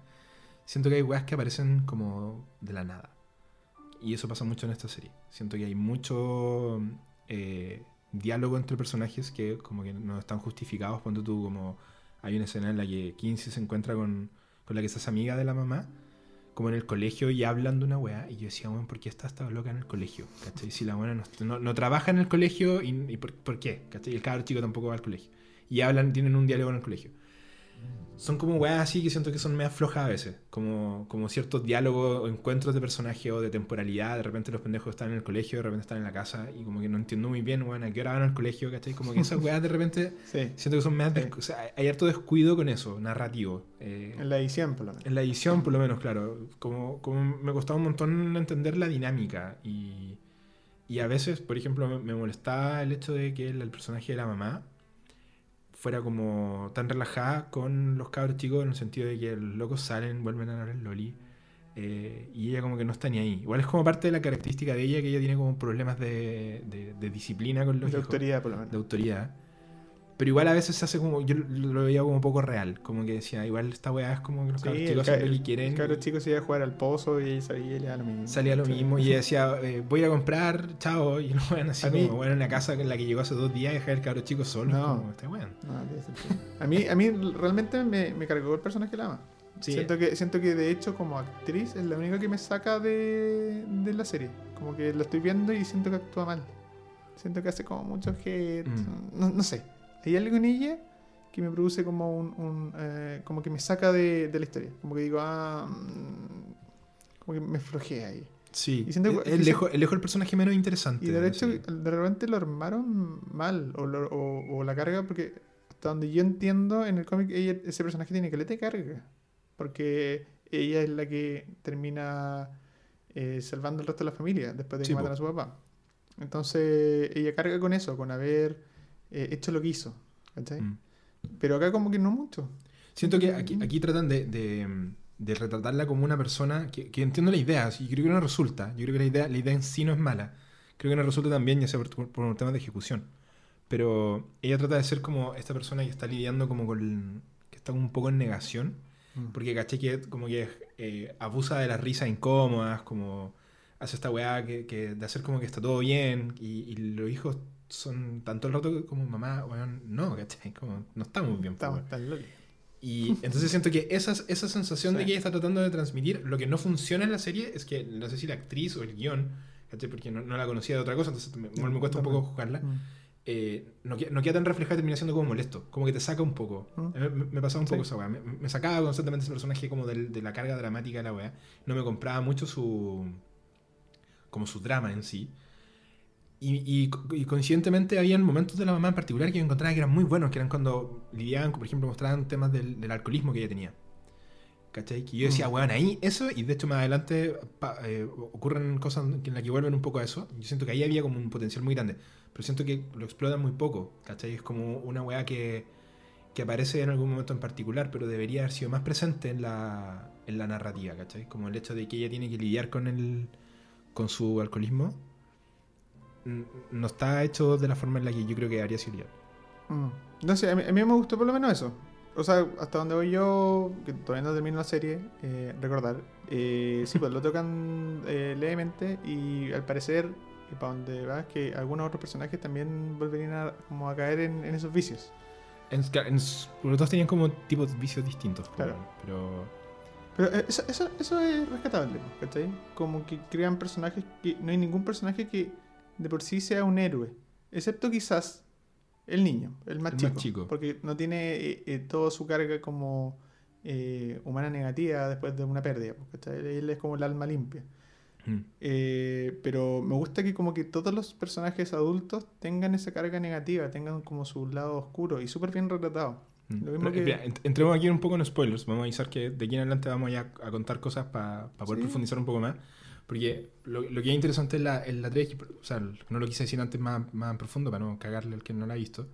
Siento que hay weas que aparecen como de la nada. Y eso pasa mucho en esta serie. Siento que hay mucho eh, diálogo entre personajes que como que no están justificados. Cuando tú como hay una escena en la que Kinsey se encuentra con, con la que se amiga de la mamá, como en el colegio y hablan de una weá. Y yo decía, bueno, ¿por qué está esta loca en el colegio? ¿Cachai? Si la buena no, no- trabaja en el colegio, ¿y, y por, qué? ¿Cachai? El cabro chico tampoco va al colegio. Y hablan, tienen un diálogo en el colegio. Son como weas así que siento que son medio flojas a veces. Como, como ciertos diálogos o encuentros de personaje o de temporalidad. De repente los pendejos están en el colegio, de repente están en la casa. Y como que no entiendo muy bien, weón, a qué hora van al colegio, ¿cachai? Como que esas weas de repente Sí, siento que son medio... Sí. O sea, hay- harto descuido con eso, narrativo. Eh, en la edición, por lo menos. en la edición, por lo menos, claro. Como, como me costaba un montón entender la dinámica. Y, y a veces, por ejemplo, me, me molestaba el hecho de que el, el personaje de la mamá fuera como tan relajada con los cabros chicos en el sentido de que los locos salen, vuelven a hablar el loli. eh, y ella como que no está ni ahí. Igual es como parte de la característica de ella que ella tiene como problemas de, de- de disciplina con los De hijos autoridad, por lo menos. de autoridad. Pero igual a veces se hace como, yo lo lo veía como poco real, como que decía, igual esta weá es como que los Sí, cabros chicos lo que el quieren. cabro chico se iba a jugar al pozo y salía y le da lo mismo. Salía lo mismo y decía, eh, voy a comprar, chao, y lo weón así A como, mí- bueno, en la casa en la que llegó hace dos días y dejar el cabro chico solo. No. Como, este weón. No. A mí, a mí realmente me, me cargó el personaje que la ama. Sí. Siento, que, siento que de hecho como actriz es la única que me saca de, de la serie. Como que la estoy viendo y siento que actúa mal. Siento que hace como mucho hate. Mm. No, no sé. Hay algo en ella que me produce como un... un, eh, como que me saca de, de la historia. Como que digo, ah... mm, Como que me flojea ahí. Sí, Y siento el, el lejos el personaje menos interesante. Y de hecho, de repente lo armaron mal, o, lo- o- o la carga, porque hasta donde yo entiendo, en el cómic ella- ese personaje tiene que le carga. Porque ella es la que termina eh, salvando al resto de la familia después de que Sí, matan a su papá. Entonces, ella carga con eso, con haber eh, hecho lo que hizo. ¿cachai? Mm. Pero acá como que no mucho. Siento que aquí, aquí tratan de, de, de retratarla como una persona que, que entiendo la idea, y creo que no resulta. Yo creo que la idea, la idea en sí no es mala. Creo que no resulta también, ya sea por, por un tema de ejecución. Pero ella trata de ser como esta persona que está lidiando como con... que está un poco en negación. Mm. Porque caché que como que eh, abusa de las risas incómodas, como hace esta weá que, que de hacer como que está todo bien. Y, y los hijos son tanto el rato como mamá, weón, no, ¿cachai? Como no estamos bien. po, Estamos tan. Y entonces siento que esa, esa sensación de Sí. que ella está tratando de transmitir, lo que no funciona en la serie es que no sé si la actriz o el guion, ¿cachai? porque no, no la conocía de otra cosa, entonces me, me cuesta un poco juzgarla, Mm. eh, no, no queda tan reflejada termina siendo como molesto, como que te saca un poco. Mm. Mí Me, me pasaba un Sí. poco esa weá, me, me sacaba constantemente ese personaje como del- de la carga dramática de la weá, no me compraba mucho su. como su drama en sí. Y, y, y coincidentemente habían momentos de la mamá en particular que yo encontraba que eran muy buenos, que eran cuando lidiaban, por ejemplo, mostraban temas del, del alcoholismo que ella tenía. ¿Cachai? Que yo decía, Mm. weón, ahí eso, y de hecho más adelante pa- eh, ocurren cosas en las que vuelven un poco a eso. Yo siento que ahí había como un potencial muy grande, pero siento que lo explotan muy poco, ¿cachai? Es como una weá que, que aparece en algún momento en particular, pero debería haber sido más presente en la, en la narrativa, ¿cachai? Como el hecho de que ella tiene que lidiar con, el, con su alcoholismo. No está hecho de la forma en la que yo creo que habría sido. Mm. No sé, a mí, a mí me gustó por lo menos eso. O sea, hasta donde voy yo, que todavía no termino la serie, eh, recordar. eh, sí, pues lo tocan eh, levemente y al parecer, y para donde va, es que algunos otros personajes también volverían a, como a caer en, en esos vicios. En, en- los dos tenían como tipos de vicios distintos. Claro. Pero. Pero eh, eso, eso, eso es rescatable, ¿cachai? Como que crean personajes que. No hay ningún personaje que de por sí sea un héroe. Excepto quizás el niño, el más, El chico, más chico. Porque no tiene eh, eh, toda su carga como eh, humana negativa después de una pérdida. ¿cachai? Él es como el alma limpia. mm. Eh, pero me gusta que como que todos los personajes adultos tengan esa carga negativa, tengan como su lado oscuro y súper bien retratado. Mm. Lo mismo Pero, que- espera, ent- entremos aquí un poco en spoilers. Vamos a avisar que de aquí en adelante vamos ya a contar cosas para poder Sí. profundizar un poco más. Porque lo, lo que es interesante es la, es la 3, o sea, no lo quise decir antes más, más en profundo para no cagarle al que no la ha visto.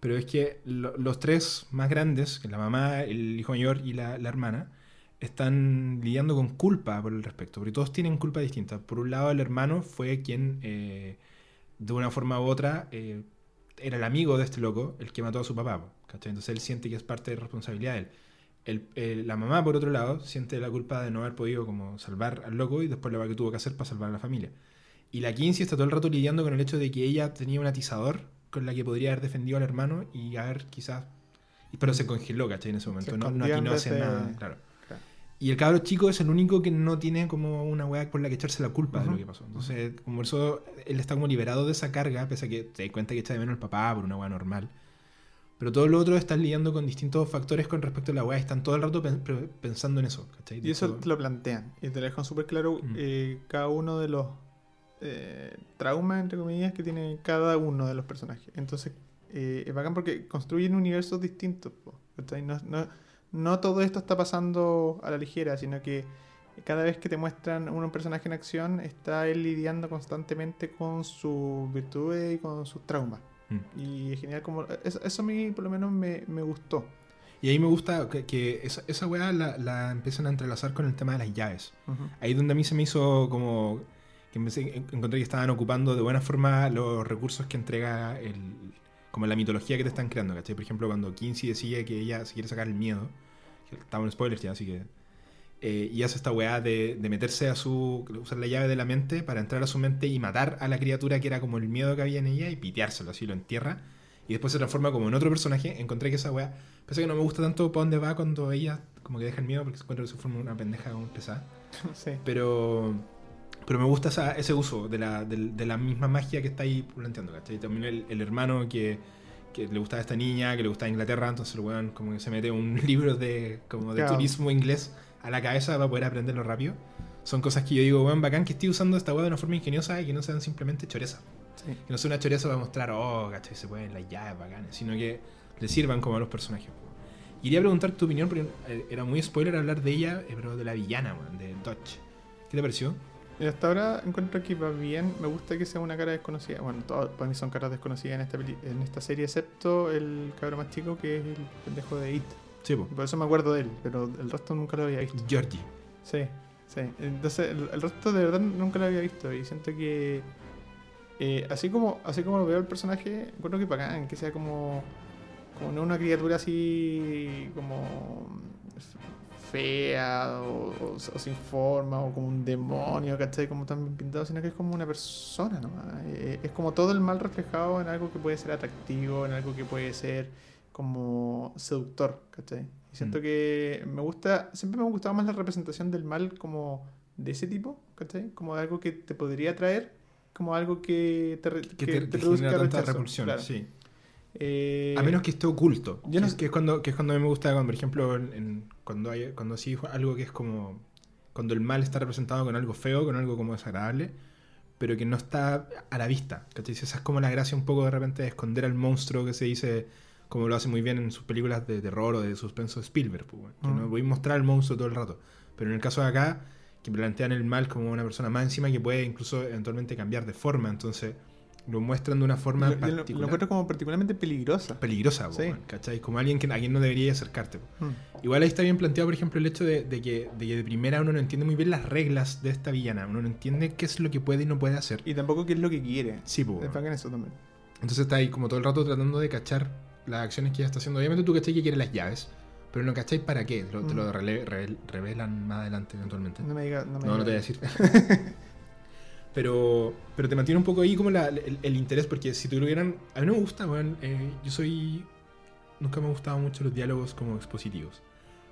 Pero es que lo- los tres más grandes, la mamá, el hijo mayor y la, la hermana, están lidiando con culpa por el respecto. Porque todos tienen culpa distinta. Por un lado, el hermano fue quien, eh, de una forma u otra, eh, era el amigo de este loco, el que mató a su papá. ¿cachai? Entonces él siente que es parte de responsabilidad de él. El- el- la mamá, por otro lado, siente la culpa de no haber podido como salvar al loco y después lo que tuvo que hacer para salvar a la familia. Y la Kinsey está todo el rato lidiando con el hecho de que ella tenía un atizador con la que podría haber defendido al hermano y haber quizás... Pero se congeló, ¿cachai? En ese momento. No, no, aquí no hace nada, claro. Claro. Y el cabro chico es el único que no tiene como una weá por la que echarse la culpa de lo que pasó. Entonces, como eso, él está como liberado de esa carga, pese a que te das cuenta que echa de menos al papá por una weá normal. Pero todos los otros están lidiando con distintos factores con respecto a la weá están todo el rato pen- pensando en eso. ¿cachai? Y eso te lo plantean. Y te lo dejan súper claro Mm. eh, cada uno de los eh, traumas, entre comillas, que tiene cada uno de los personajes. Entonces, eh, es bacán porque construyen universos distintos. po, ¿cachai? No, no, no todo esto está pasando a la ligera, sino que cada vez que te muestran un personaje en acción, está él lidiando constantemente con sus virtudes y con sus traumas. Mm. Y es genial como... Eso, eso a mí por lo menos me, me gustó. Y ahí me gusta que, que esa, esa weá la, la empiezan a entrelazar con el tema de las llaves. Ujú. Ahí es donde a mí se me hizo como que empecé- en- encontré que estaban ocupando de buena forma los recursos que entrega el, como la mitología que te están creando, ¿cachai? Por ejemplo, cuando Kinsey decide que ella se quiere sacar el miedo, que estamos en spoilers ya, así que... eh, y hace esta weá de, de meterse a su... usar la llave de la mente para entrar a su mente y matar a la criatura que era como el miedo que había en ella y piteárselo, así lo entierra. Y después se transforma como en otro personaje. Encontré que esa weá... Pese a que no me gusta tanto para dónde va cuando ella como que deja el miedo porque se encuentra que se forma una pendeja muy pesada. sí. Pero, pero me gusta esa- ese uso de la, de la misma magia que está ahí planteando, ¿cachai? También el, el hermano que, que le gustaba a esta niña, que le gustaba Inglaterra, entonces el weón como que se mete un libro de, como de Claro. turismo inglés a la cabeza para poder aprenderlo rápido. Son cosas que yo digo, weón, bacán que estoy usando esta weá de una forma ingeniosa y que no sean simplemente choreza. sí. Que no sea una choreza para mostrar, oh, ¿cachai? Se pueden las llaves bacanas, sino que le sirvan como a los personajes. Quería preguntar tu opinión, porque eh, era muy spoiler hablar de ella, eh, pero de la villana, weón, de Dodge. ¿Qué te pareció? Y hasta ahora encuentro que va bien. Me gusta que sea una cara desconocida. Bueno, todas para mí son caras desconocidas en esta, en esta serie, excepto el cabrón más chico que es el pendejo de It. Sí, po. Por eso me acuerdo de él, pero el resto nunca lo había visto. Georgie. Sí, sí. Entonces, el, el resto de verdad nunca lo había visto. Y siento que. eh, así como así como lo veo el personaje, encuentro que bacán, que sea como. Como no una criatura así. como. fea o, o- o sin forma o como un demonio, ¿cachai? Como tan bien pintado, sino que es como una persona nomás. Eh, es como todo el mal reflejado en algo que puede ser atractivo, en algo que puede ser como seductor, ¿cachai? Y siento Mm. que me gusta, siempre me ha gustado más la representación del mal como de ese tipo, ¿cachai? Como de algo que te podría atraer, como algo que te, Que, que te, genera tanta rechazo, repulsión, claro. sí. Eh, A menos que esté oculto. yo que, no es, sé- que es cuando, que es cuando a mí me gusta, cuando, por ejemplo, en- en- cuando hay cuando sí algo que es como. Cuando el mal está representado con algo feo, con algo como desagradable, pero que no está a la vista. ¿cachai? Esa es como la gracia un poco de repente de esconder al monstruo que se dice, como lo hace muy bien en sus películas de terror o de suspenso de Spielberg. pues, bueno, que Mm. no voy a mostrar al monstruo todo el rato. Pero en el caso de acá, que plantean el mal como una persona más encima que puede incluso eventualmente cambiar de forma. Entonces lo muestran de una forma yo lo- lo, particular encuentro como particularmente peligrosa. peligrosa, po, Sí. weón, ¿cachai? Como alguien que, a quien no debería acercarte. po. Mm. Igual ahí está bien planteado, por ejemplo, el hecho de, de que, de que de primera uno no entiende muy bien las reglas de esta villana. Uno no entiende qué es lo que puede y no puede hacer. Y tampoco qué es lo que quiere. Sí, po, Es weón. bacán eso también. Entonces está ahí como todo el rato tratando de cachar las acciones que ella está haciendo. Obviamente tú cachai que quiere las llaves, pero no cachai para qué. Te lo, te lo Mm. rele- revelan más adelante eventualmente. No me diga, no me No, no te voy a decir. pero, pero te mantiene un poco ahí como la- el, el interés, porque si tuvieran. A mí no me gusta, weón. eh, yo soy. Nunca me han gustado mucho los diálogos como expositivos.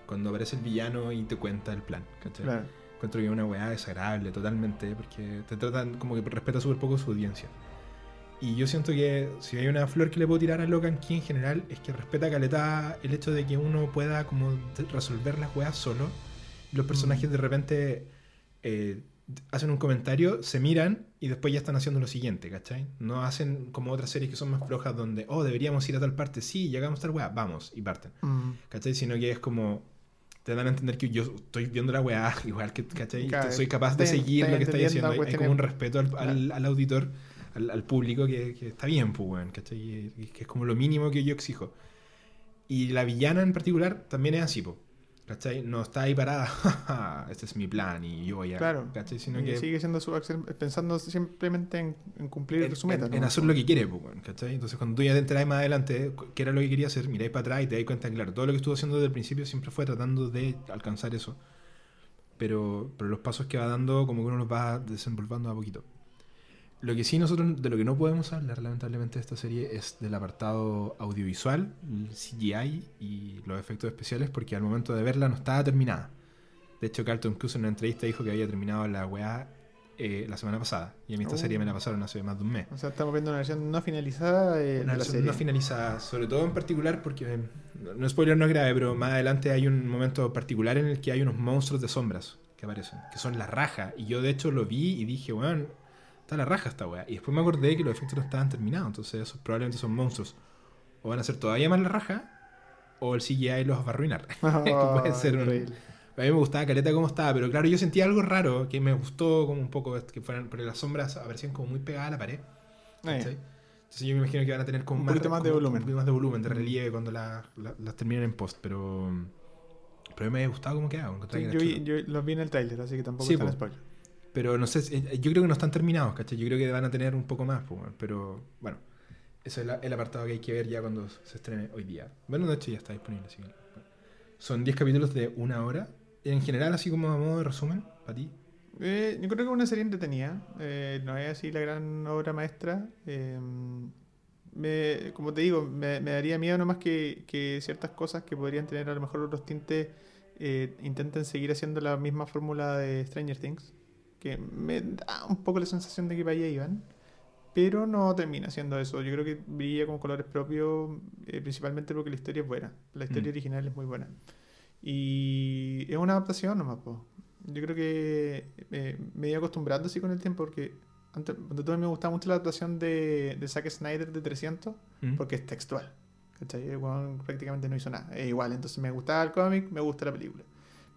Cuando aparece el villano y te cuenta el plan, ¿cachai? Claro. Encuentro que es una weá desagradable totalmente, porque te tratan como que respeta súper poco su audiencia. Y yo siento que si hay una flor que le puedo tirar a Logan Key en general, es que respeta caleta el hecho de que uno pueda como resolver las weas solo. Los personajes de repente eh, hacen un comentario, se miran y después ya están haciendo lo siguiente, ¿cachai? No hacen como otras series que son más flojas donde, oh, deberíamos ir a tal parte, sí, llegamos a tal wea, vamos, y parten. Mm. ¿Cachai? Sino que es como. Te dan a entender que yo estoy viendo la weá, igual que, ¿cachai? Claro, soy capaz de seguir lo que estáis haciendo. Hay, como un respeto al, al- al auditor, al, al público, que, que está bien, pues, weón, ¿cachai? Que es como lo mínimo que yo exijo. Y la villana en particular también es así, po, ¿cachai? No está ahí parada, "Ja, este es mi plan y yo voy a. Claro. ¿cachai? Sino Y que. sigue siendo su pensando simplemente en, en cumplir en, su meta. en- ¿no? en hacer lo que quiere, pues, ¿cachai? Entonces, cuando tú ya te enteras más adelante qué era lo que quería hacer, miráis para atrás y te das cuenta claro, todo lo que estuvo haciendo desde el principio siempre fue tratando de alcanzar eso. Pero, pero los pasos que va dando, como que uno los va desenvolviendo a poquito. Lo que sí, nosotros, de lo que no podemos hablar, lamentablemente, de esta serie es del apartado audiovisual, el CGI y los efectos especiales, porque al momento de verla no estaba terminada. De hecho, Carlton Cuse en una entrevista dijo que había terminado la weá eh, la semana pasada. Y a mí esta Oh. serie me la pasaron hace más de un mes. O sea, estamos viendo una versión no finalizada de, de Una la versión serie. no finalizada, sobre todo en particular porque, eh, no- spoiler no es grave, pero más adelante hay un momento particular en el que hay unos monstruos de sombras que aparecen, que son la raja. Y yo de hecho lo vi y dije, weón, está la raja esta weá. Y después me acordé que los efectos no estaban terminados, entonces esos probablemente son monstruos. O van a ser todavía más la raja, o el CGI los va a arruinar. puede ser un-. A mí me gustaba Caleta como estaba, pero claro, yo sentía algo raro que me gustó como un poco, que fueran, porque las sombras aparecían como muy pegadas a la pared. Eh, Entonces yo me imagino que van a tener como Un poquito más de como- volumen. Un poquito más de volumen, de Mm. relieve cuando la- la- las terminen en post, pero... Pero a mí me había gustado como quedaba. sí, yo, yo los vi en el tráiler, así que tampoco Sí, están po. spoiler. Pero no sé, eh, yo creo que no están terminados, ¿cachai? Yo creo que van a tener un poco más, pues, pero bueno, ese es la- el apartado que hay que ver ya cuando se estrene hoy día. Bueno, de hecho ya está disponible, así que. Son 10 capítulos de una hora. En general, así como a modo de resumen, para ti. Eh, yo creo que es una serie entretenida. eh, no es así la gran obra maestra. eh, me- como te digo, me, daría miedo nomás que, que ciertas cosas que podrían tener a lo mejor otros tintes eh, intenten seguir haciendo la misma fórmula de Stranger Things. Que me da un poco la sensación de que para allá iban. Pero no termina siendo eso. Yo creo que brilla con colores propios, eh, principalmente porque la historia es buena. La historia Mm. original es muy buena. Y es una adaptación nomás, po. Yo creo que eh, me he ido acostumbrando así con el tiempo porque antes, todo me gustaba mucho la adaptación de, de Zack Snyder de 300 ¿Mm? porque es textual. ¿cachai? El prácticamente no hizo nada. Es igual, entonces me gustaba el cómic, me gusta la película.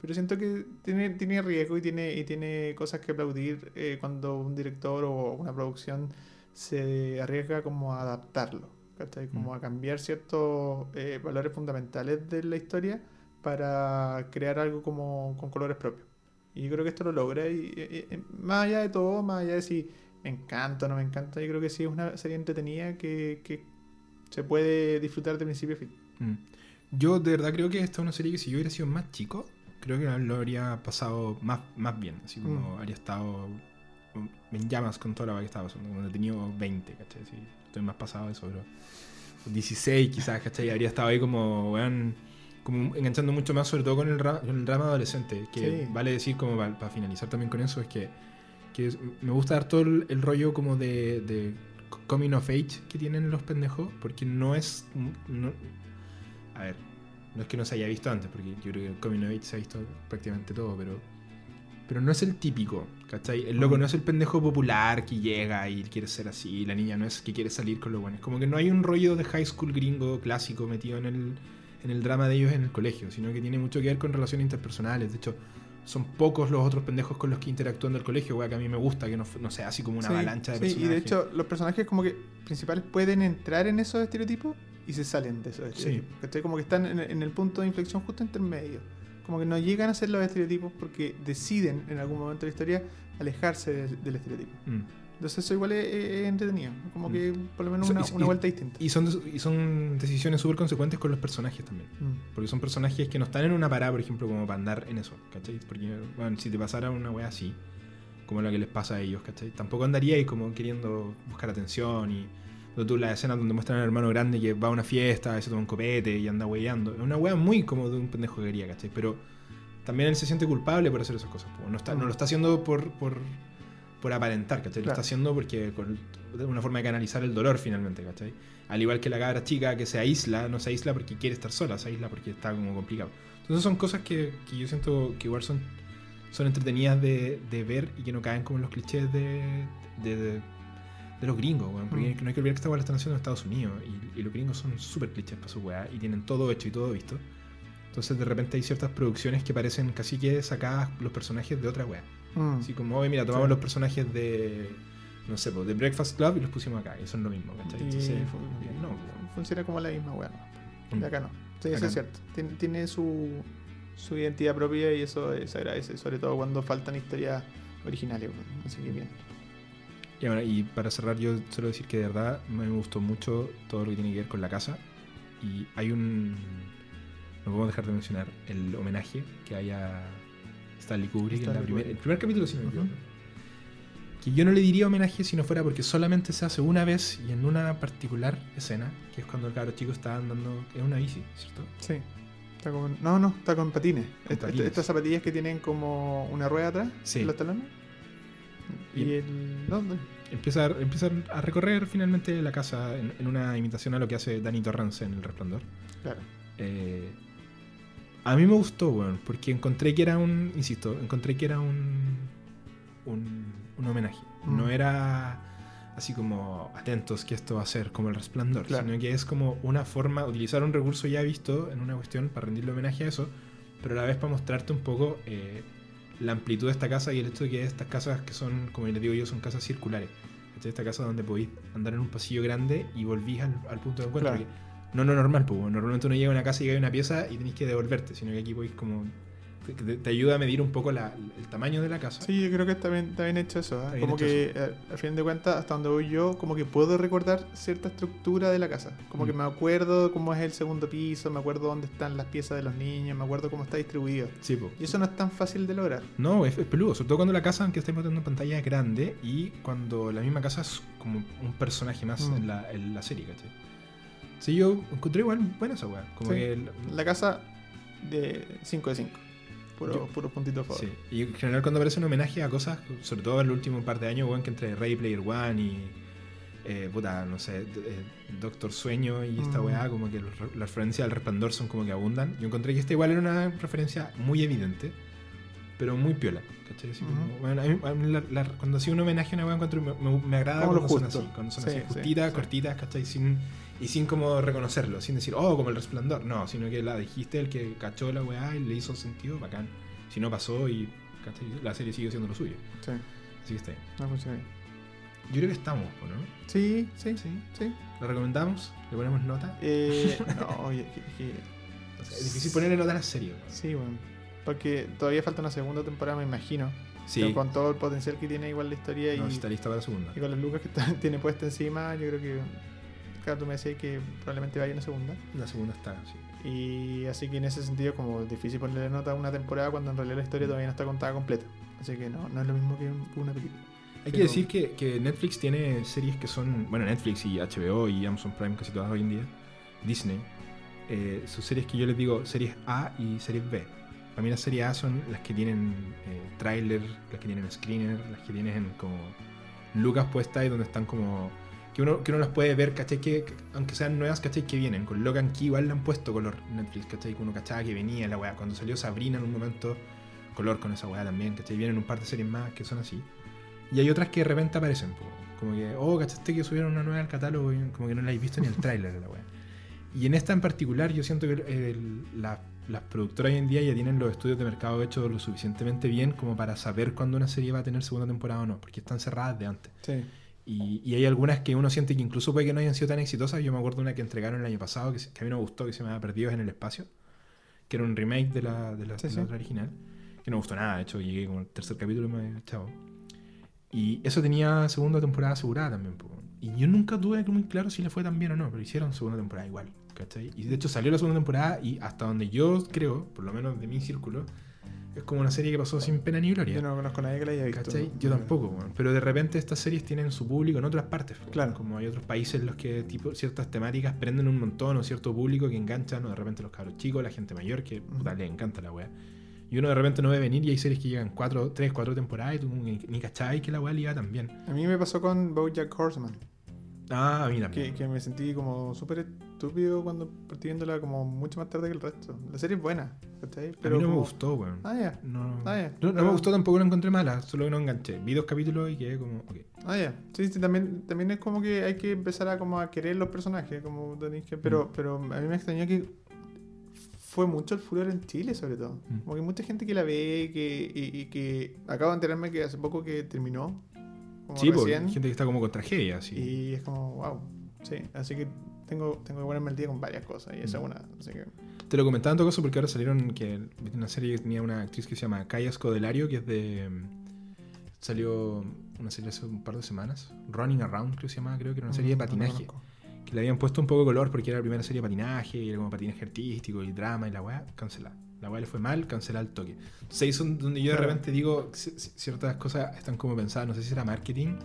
Pero siento que tiene, tiene riesgo y tiene, y tiene cosas que aplaudir eh, cuando un director o una producción se arriesga como a adaptarlo. ¿cachai? Como Mm. a cambiar ciertos eh, valores fundamentales de la historia para crear algo como con colores propios. Y yo creo que esto lo logra y, y- y- más allá de todo, más allá de si me encanta o no me encanta, yo creo que sí es una serie entretenida que, que se puede disfrutar de principio a fin. Mm. Yo de verdad creo que esta es una serie que si yo hubiera sido más chico, creo que lo habría pasado más, más bien. Así como Mm. habría estado en llamas con toda la que estaba pasando. Cuando he tenido 20, ¿cachai? Sí, estoy más pasado de eso, pero 16 quizás, ¿cachai? Habría estado ahí como, weón, como enganchando mucho más, sobre todo con el, ra- con el drama adolescente. Que Sí. vale decir, como para finalizar también con eso, es que, que es- me gusta dar todo el, el rollo como de, de coming of age que tienen los pendejos, porque no es... no- a ver, no es que no se haya visto antes, porque yo creo que el coming of age se ha visto prácticamente todo, pero... Pero no es el típico, ¿cachai? El loco no es el pendejo popular que llega y quiere ser así, la niña no es que quiere salir con lo bueno. Es como que no hay un rollo de high school gringo clásico metido en el, en el drama de ellos en el colegio, sino que tiene mucho que ver con relaciones interpersonales. De hecho, son pocos los otros pendejos con los que interactúan del colegio, weá, que a mí me gusta, que no, no sea así como una Sí, avalancha de sí, personajes. y de hecho los personajes como que principales pueden entrar en esos estereotipos y se salen de esos Sí. estereotipos. ¿cachai? Como que están en, en el punto de inflexión justo entre medio. Como que no llegan a ser los estereotipos porque deciden en algún momento de la historia alejarse de- del estereotipo. Mm. Entonces eso igual es, es entretenido. Como Mm. que por lo menos una, y- una y- vuelta distinta. Y son, y son decisiones súper consecuentes con los personajes también. Mm. Porque son personajes que no están en una parada, por ejemplo, como para andar en eso, ¿cachai? Porque, bueno, si te pasara una wea así, como la que les pasa a ellos, ¿cachai? Tampoco andaría ahí como queriendo buscar atención y tú la escena donde muestran al hermano grande que va a una fiesta se toma un copete y anda weyando. Es una wea muy como de un pendejo que quería, ¿cachai? Pero también él se siente culpable por hacer esas cosas. No, está, no lo está haciendo por, por, por aparentar, ¿cachai? Lo Claro. está haciendo porque con una forma de canalizar el dolor finalmente, ¿cachai? Al igual que la cabra chica que se aísla, no se aísla porque quiere estar sola, se aísla porque está como complicado. Entonces son cosas que, que yo siento que igual son, son entretenidas de, de ver y que no caen como en los clichés de, de, de- de los gringos, weón. Porque Mm. no hay que olvidar que esta weá la están haciendo en Estados Unidos y, y los gringos son súper clichés para su weá y tienen todo hecho y todo visto. Entonces de repente hay ciertas producciones que parecen casi que sacadas los personajes de otra weá. Mm. Así como, oye, mira, tomamos Sí. los personajes de, no sé, pues, de Breakfast Club y los pusimos acá. Y son lo mismo, ¿cachai? Y Entonces, fu- no, funciona como la misma weá. Mm. Y acá no. Sí, eso es no. cierto. Tiene, tiene su, su identidad propia y eso eh, se agradece, sobre todo cuando faltan historias originales. Así que bien. Y, bueno, y para cerrar, yo solo decir que de verdad me gustó mucho todo lo que tiene que ver con la casa. Y hay un. No podemos dejar de mencionar el homenaje que hay a Stanley Kubrick en la primer- el primer capítulo, si no me equivoco. Que yo no le diría homenaje si no fuera porque solamente se hace una vez y en una particular escena, que es cuando el cabro chico está andando en una bici, ¿cierto? Sí. Está con, no, no, está con patines. Con Est- patines. Estas zapatillas que tienen como una rueda atrás Sí. los talones. Y, Y- el. No, no. Empieza, a- recorrer finalmente la casa en, en una imitación a lo que hace Danny Torrance en El Resplandor. Claro. Eh, a mí me gustó, weón, porque encontré que era un, insisto, encontré que era un, un, un homenaje. Mm. No era así como atentos que esto va a ser como el resplandor, Claro. sino que es como una forma, utilizar un recurso ya visto en una cuestión para rendirle homenaje a eso, pero a la vez para mostrarte un poco eh, la amplitud de esta casa y el hecho de que estas casas que son, como les digo yo, son casas circulares. ¿Cachai? Esta casa donde podéis andar en un pasillo grande y volvís al, al punto de encuentro. Claro. no lo normal, pues. Normalmente uno llega a una casa y llega a una pieza y tenéis que devolverte, sino que aquí podéis como. Te, te- ayuda a medir un poco la- el tamaño de la casa. Sí, yo creo que está bien, está bien hecho eso. ¿eh? Bien Como hecho que, eh, a fin de cuentas, hasta donde voy yo, como que puedo recordar cierta estructura de la casa. Como Mm. que me acuerdo cómo es el segundo piso, me acuerdo dónde están las piezas de los niños, me acuerdo cómo está distribuido. Sí, pues. Y eso no es tan fácil de lograr. No, es, es peludo, sobre todo cuando la casa, aunque mostrando en pantalla, es grande y cuando la misma casa es como un personaje más Mm. en, la, en la serie, ¿cachai? Sí, yo encontré igual buena esa weá. Como Sí. que el- La casa de 5 de 5. Puro, Yo- puros puntitos a favor. Sí, y en general cuando aparece un homenaje a cosas, sobre todo en el último par de años, weón, que entre Ready Player One y, eh, puta, no sé, eh, Doctor Sueño y esta Mm. weá, como que las referencias al resplandor son como que abundan. Yo encontré que esta igual era una referencia muy evidente, pero muy piola, ¿cachai? Así como, Ujú. bueno, a mí- a mí la- la- cuando hacía un homenaje a una weá encuentro, me, me- me agrada Como lo cuando son así, cuando son Sí, así, sí, justitas, sí. cortitas, ¿cachai? Sin, y sin como reconocerlo, sin decir, oh, como el resplandor, no, sino que la dijiste, el que cachó la weá y le hizo sentido, bacán. Si no pasó y la serie sigue siendo lo suyo. Sí, Así que está bien. no funciona bien. Yo creo que estamos, ¿o ¿no? Sí, sí, Sí. sí. ¿Lo recomendamos? ¿Le ponemos nota? Eh, no, oye, que- que- O sea, es difícil ponerle nota a la serie. sí, bueno. Porque todavía falta una segunda temporada, me imagino. Sí. Pero con todo el potencial que tiene igual la historia No, y, está lista para la segunda. y con las lucas que tiene puesta encima, yo creo que. Claro, tú me decías que probablemente vaya una segunda. La segunda está, sí. Y así que en ese sentido, como difícil ponerle nota a una temporada cuando en realidad la historia todavía no está contada completa. Así que no, no es lo mismo que una película. Hay que decir que, que Netflix tiene series que son. Bueno, Netflix y HBO y Amazon Prime, casi todas hoy en día. Disney. eh, son series que yo les digo series A y series B. Para mí las series A son las que tienen eh, tráiler, las que tienen screener, las que tienen como lucas puestas y donde están como. Que uno, que uno las puede ver, ¿cachai? Que, que- aunque sean nuevas, ¿cachai? Que vienen. Con Logan Key igual le han puesto color Netflix, ¿cachai? Que uno cachaba que venía la weá. Cuando salió Sabrina en un momento, color con esa weá también, ¿cachai? Vienen un par de series más que son así. Y hay otras que de repente aparecen, po. como que, oh, ¿cachaste que subieron una nueva al catálogo? Y como que no la habéis visto ni el tráiler de la weá. Y en esta en particular, yo siento que el- la- las productoras hoy en día ya tienen los estudios de mercado hechos lo suficientemente bien como para saber cuándo una serie va a tener segunda temporada o no, porque están cerradas de antes. Sí. Y, y hay algunas que uno siente que incluso puede que no hayan sido tan exitosas. Yo me acuerdo de una que entregaron el año pasado, que, a mí no me gustó, que se llama Perdidos en el Espacio, que era un remake de la, de la, Sí, de la sí. otra original, que no me gustó nada, de hecho llegué como al tercer capítulo y me chao. Y eso tenía segunda temporada asegurada también. Y yo nunca tuve muy claro si le fue tan bien o no, pero hicieron segunda temporada igual. ¿cachai? Y de hecho salió la segunda temporada y hasta donde yo creo, por lo menos de mi círculo, es como una serie que pasó sin pena ni gloria. Yo no conozco a nadie que la haya visto. ¿Cachai? Yo tampoco, weón. pero de repente estas series tienen su público en otras partes. Claro. Como hay otros países en los que tipo, ciertas temáticas prenden un montón o cierto público que enganchan, o de repente los cabros chicos, la gente mayor, que puta, le encanta la weá. Y uno de repente no ve venir y hay series que llegan cuatro, tres, cuatro temporadas y tú ni, ni cachai que la weá tan bien. A mí me pasó con Bojack Horseman. Ah, a mí Que, me sentí como súper estúpido cuando partí viéndola como mucho más tarde que el resto. La serie es buena, ¿cachai? a mí no me gustó, weón. Ah, ya. No, Ah, no, no Pero- me gustó tampoco, la encontré mala, solo que no enganché. Vi dos capítulos y quedé como, ok. Ah, ya. Sí, sí, también, también es como que hay que empezar a como a querer los personajes, como tenéis que... Pero, Mm. pero a mí me extrañó que fue mucho el furor en Chile, sobre todo. Mm. Como que mucha gente que la ve que, y, y que acabo de enterarme que hace poco que terminó. Como Sí, porque recién, hay gente que está como con tragedia. Y es como, wow. Sí, así que tengo, tengo que ponerme al día con varias cosas y esa es Mm. una. Así que, Te lo comentaba en todo caso porque ahora salieron que una serie que tenía una actriz que se llama Kaya Scodelario, que es de. Salió una serie hace un par de semanas. Running Around, creo que se llama, creo que era una serie de mm, patinaje. que le habían puesto un poco de color porque era la primera serie de patinaje, y era como patinaje artístico y drama y la weá, cancelada. La weá le fue mal, cancelada al toque. Entonces ahí son donde yo de repente digo, ci- ci- ciertas cosas están como pensadas, no sé si será marketing,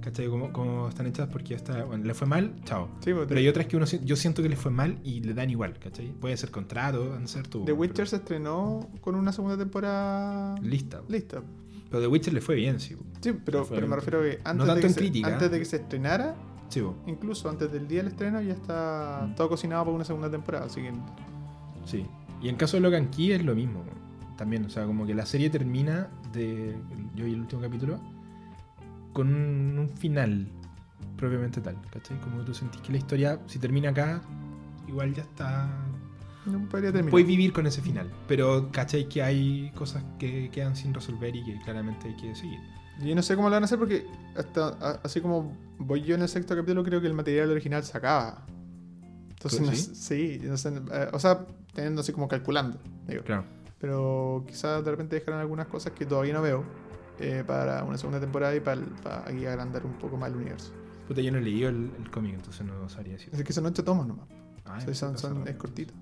¿cachai? Cómo, cómo están hechas porque esta, bueno, le fue mal, chao. Sí, pues, Pero hay otras que uno, yo siento que le fue mal y le dan igual, ¿cachai? Puede ser contrato, van a ser tu... The Witcher se estrenó con una segunda temporada Lista. lista. Pero The Witcher le fue bien, sí. Sí, pero, me refiero a que antes, tanto de que, en se, crítica. antes de que se estrenara, Sí, incluso antes del día del estreno, ya está Mm. todo cocinado para una segunda temporada. Así que Sí. Y en caso de Logan Key es lo mismo. También, o sea, como que la serie termina de. Yo vi el último capítulo. Con un, un final propiamente tal, ¿cachai? Como tú sentís que la historia, si termina acá, igual ya está. no podría terminar. Puedes vivir con ese final. Pero, ¿cachai? Que hay cosas que quedan sin resolver y que claramente hay que seguir. Yo no sé cómo lo van a hacer porque hasta a- así como voy yo en el sexto capítulo, creo que el material original se acaba. Entonces, ¿Sí? no sé- sí, no sé, eh, o sea, teniendo así como calculando, digo. Claro. Pero quizás de repente dejaron algunas cosas que todavía no veo eh, para una segunda temporada y para, para aquí agrandar un poco más el universo. Puta, yo no he leído el, el cómic, entonces no sabría decir. Es que son ocho tomos nomás. Ah, O sea, ya, son, son- es cortito.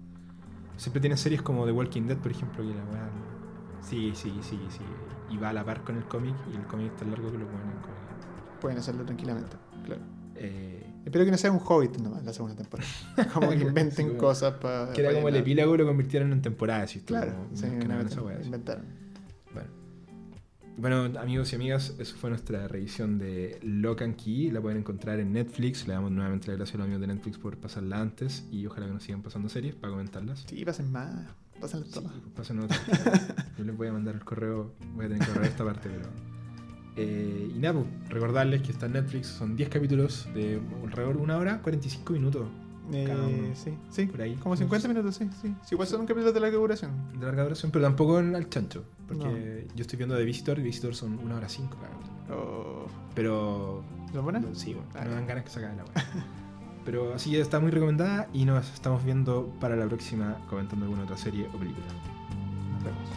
Siempre tiene series como The Walking Dead, por ejemplo, que la weá. Sí, sí, sí, sí. Y va a la par con el cómic y el cómic es tan largo que lo ponen en el cómic. Pueden hacerlo tranquilamente, claro. Eh, Espero que no sea un hobbit nomás la segunda temporada. Como que inventen Sí, como- cosas para. que era como el epílogo lo convirtieron en temporada, así Claro, sí, que nada, esa sí. inventaron. Bueno. Bueno, amigos y amigas, eso fue nuestra revisión de Lock and Key. La pueden encontrar en Netflix. Le damos nuevamente las gracias a los amigos de Netflix por pasarla antes y ojalá que nos sigan pasando series para comentarlas. Sí, pasen más. Pásenlo Sí, todas. pasen otra. Yo les voy a mandar el correo, voy a tener que correr esta parte, pero. Eh, y nada, pues, recordarles que está en Netflix, son 10 capítulos de alrededor de una hora, 45 minutos Eh, Cada uno. sí, sí. por ahí. Como 50 minutos, sí, sí. Sí, igual son un capítulo de larga duración. de larga duración, pero tampoco en- al chancho, porque yo estoy viendo de Visitor y Visitor son una hora 5 cada capítulo. Oh, Pero ¿Es buena? Sí, bueno, Ah, no dan ganas que se acabe la weá. Pero así está muy recomendada y nos estamos viendo para la próxima comentando alguna otra serie o película. Nos vemos.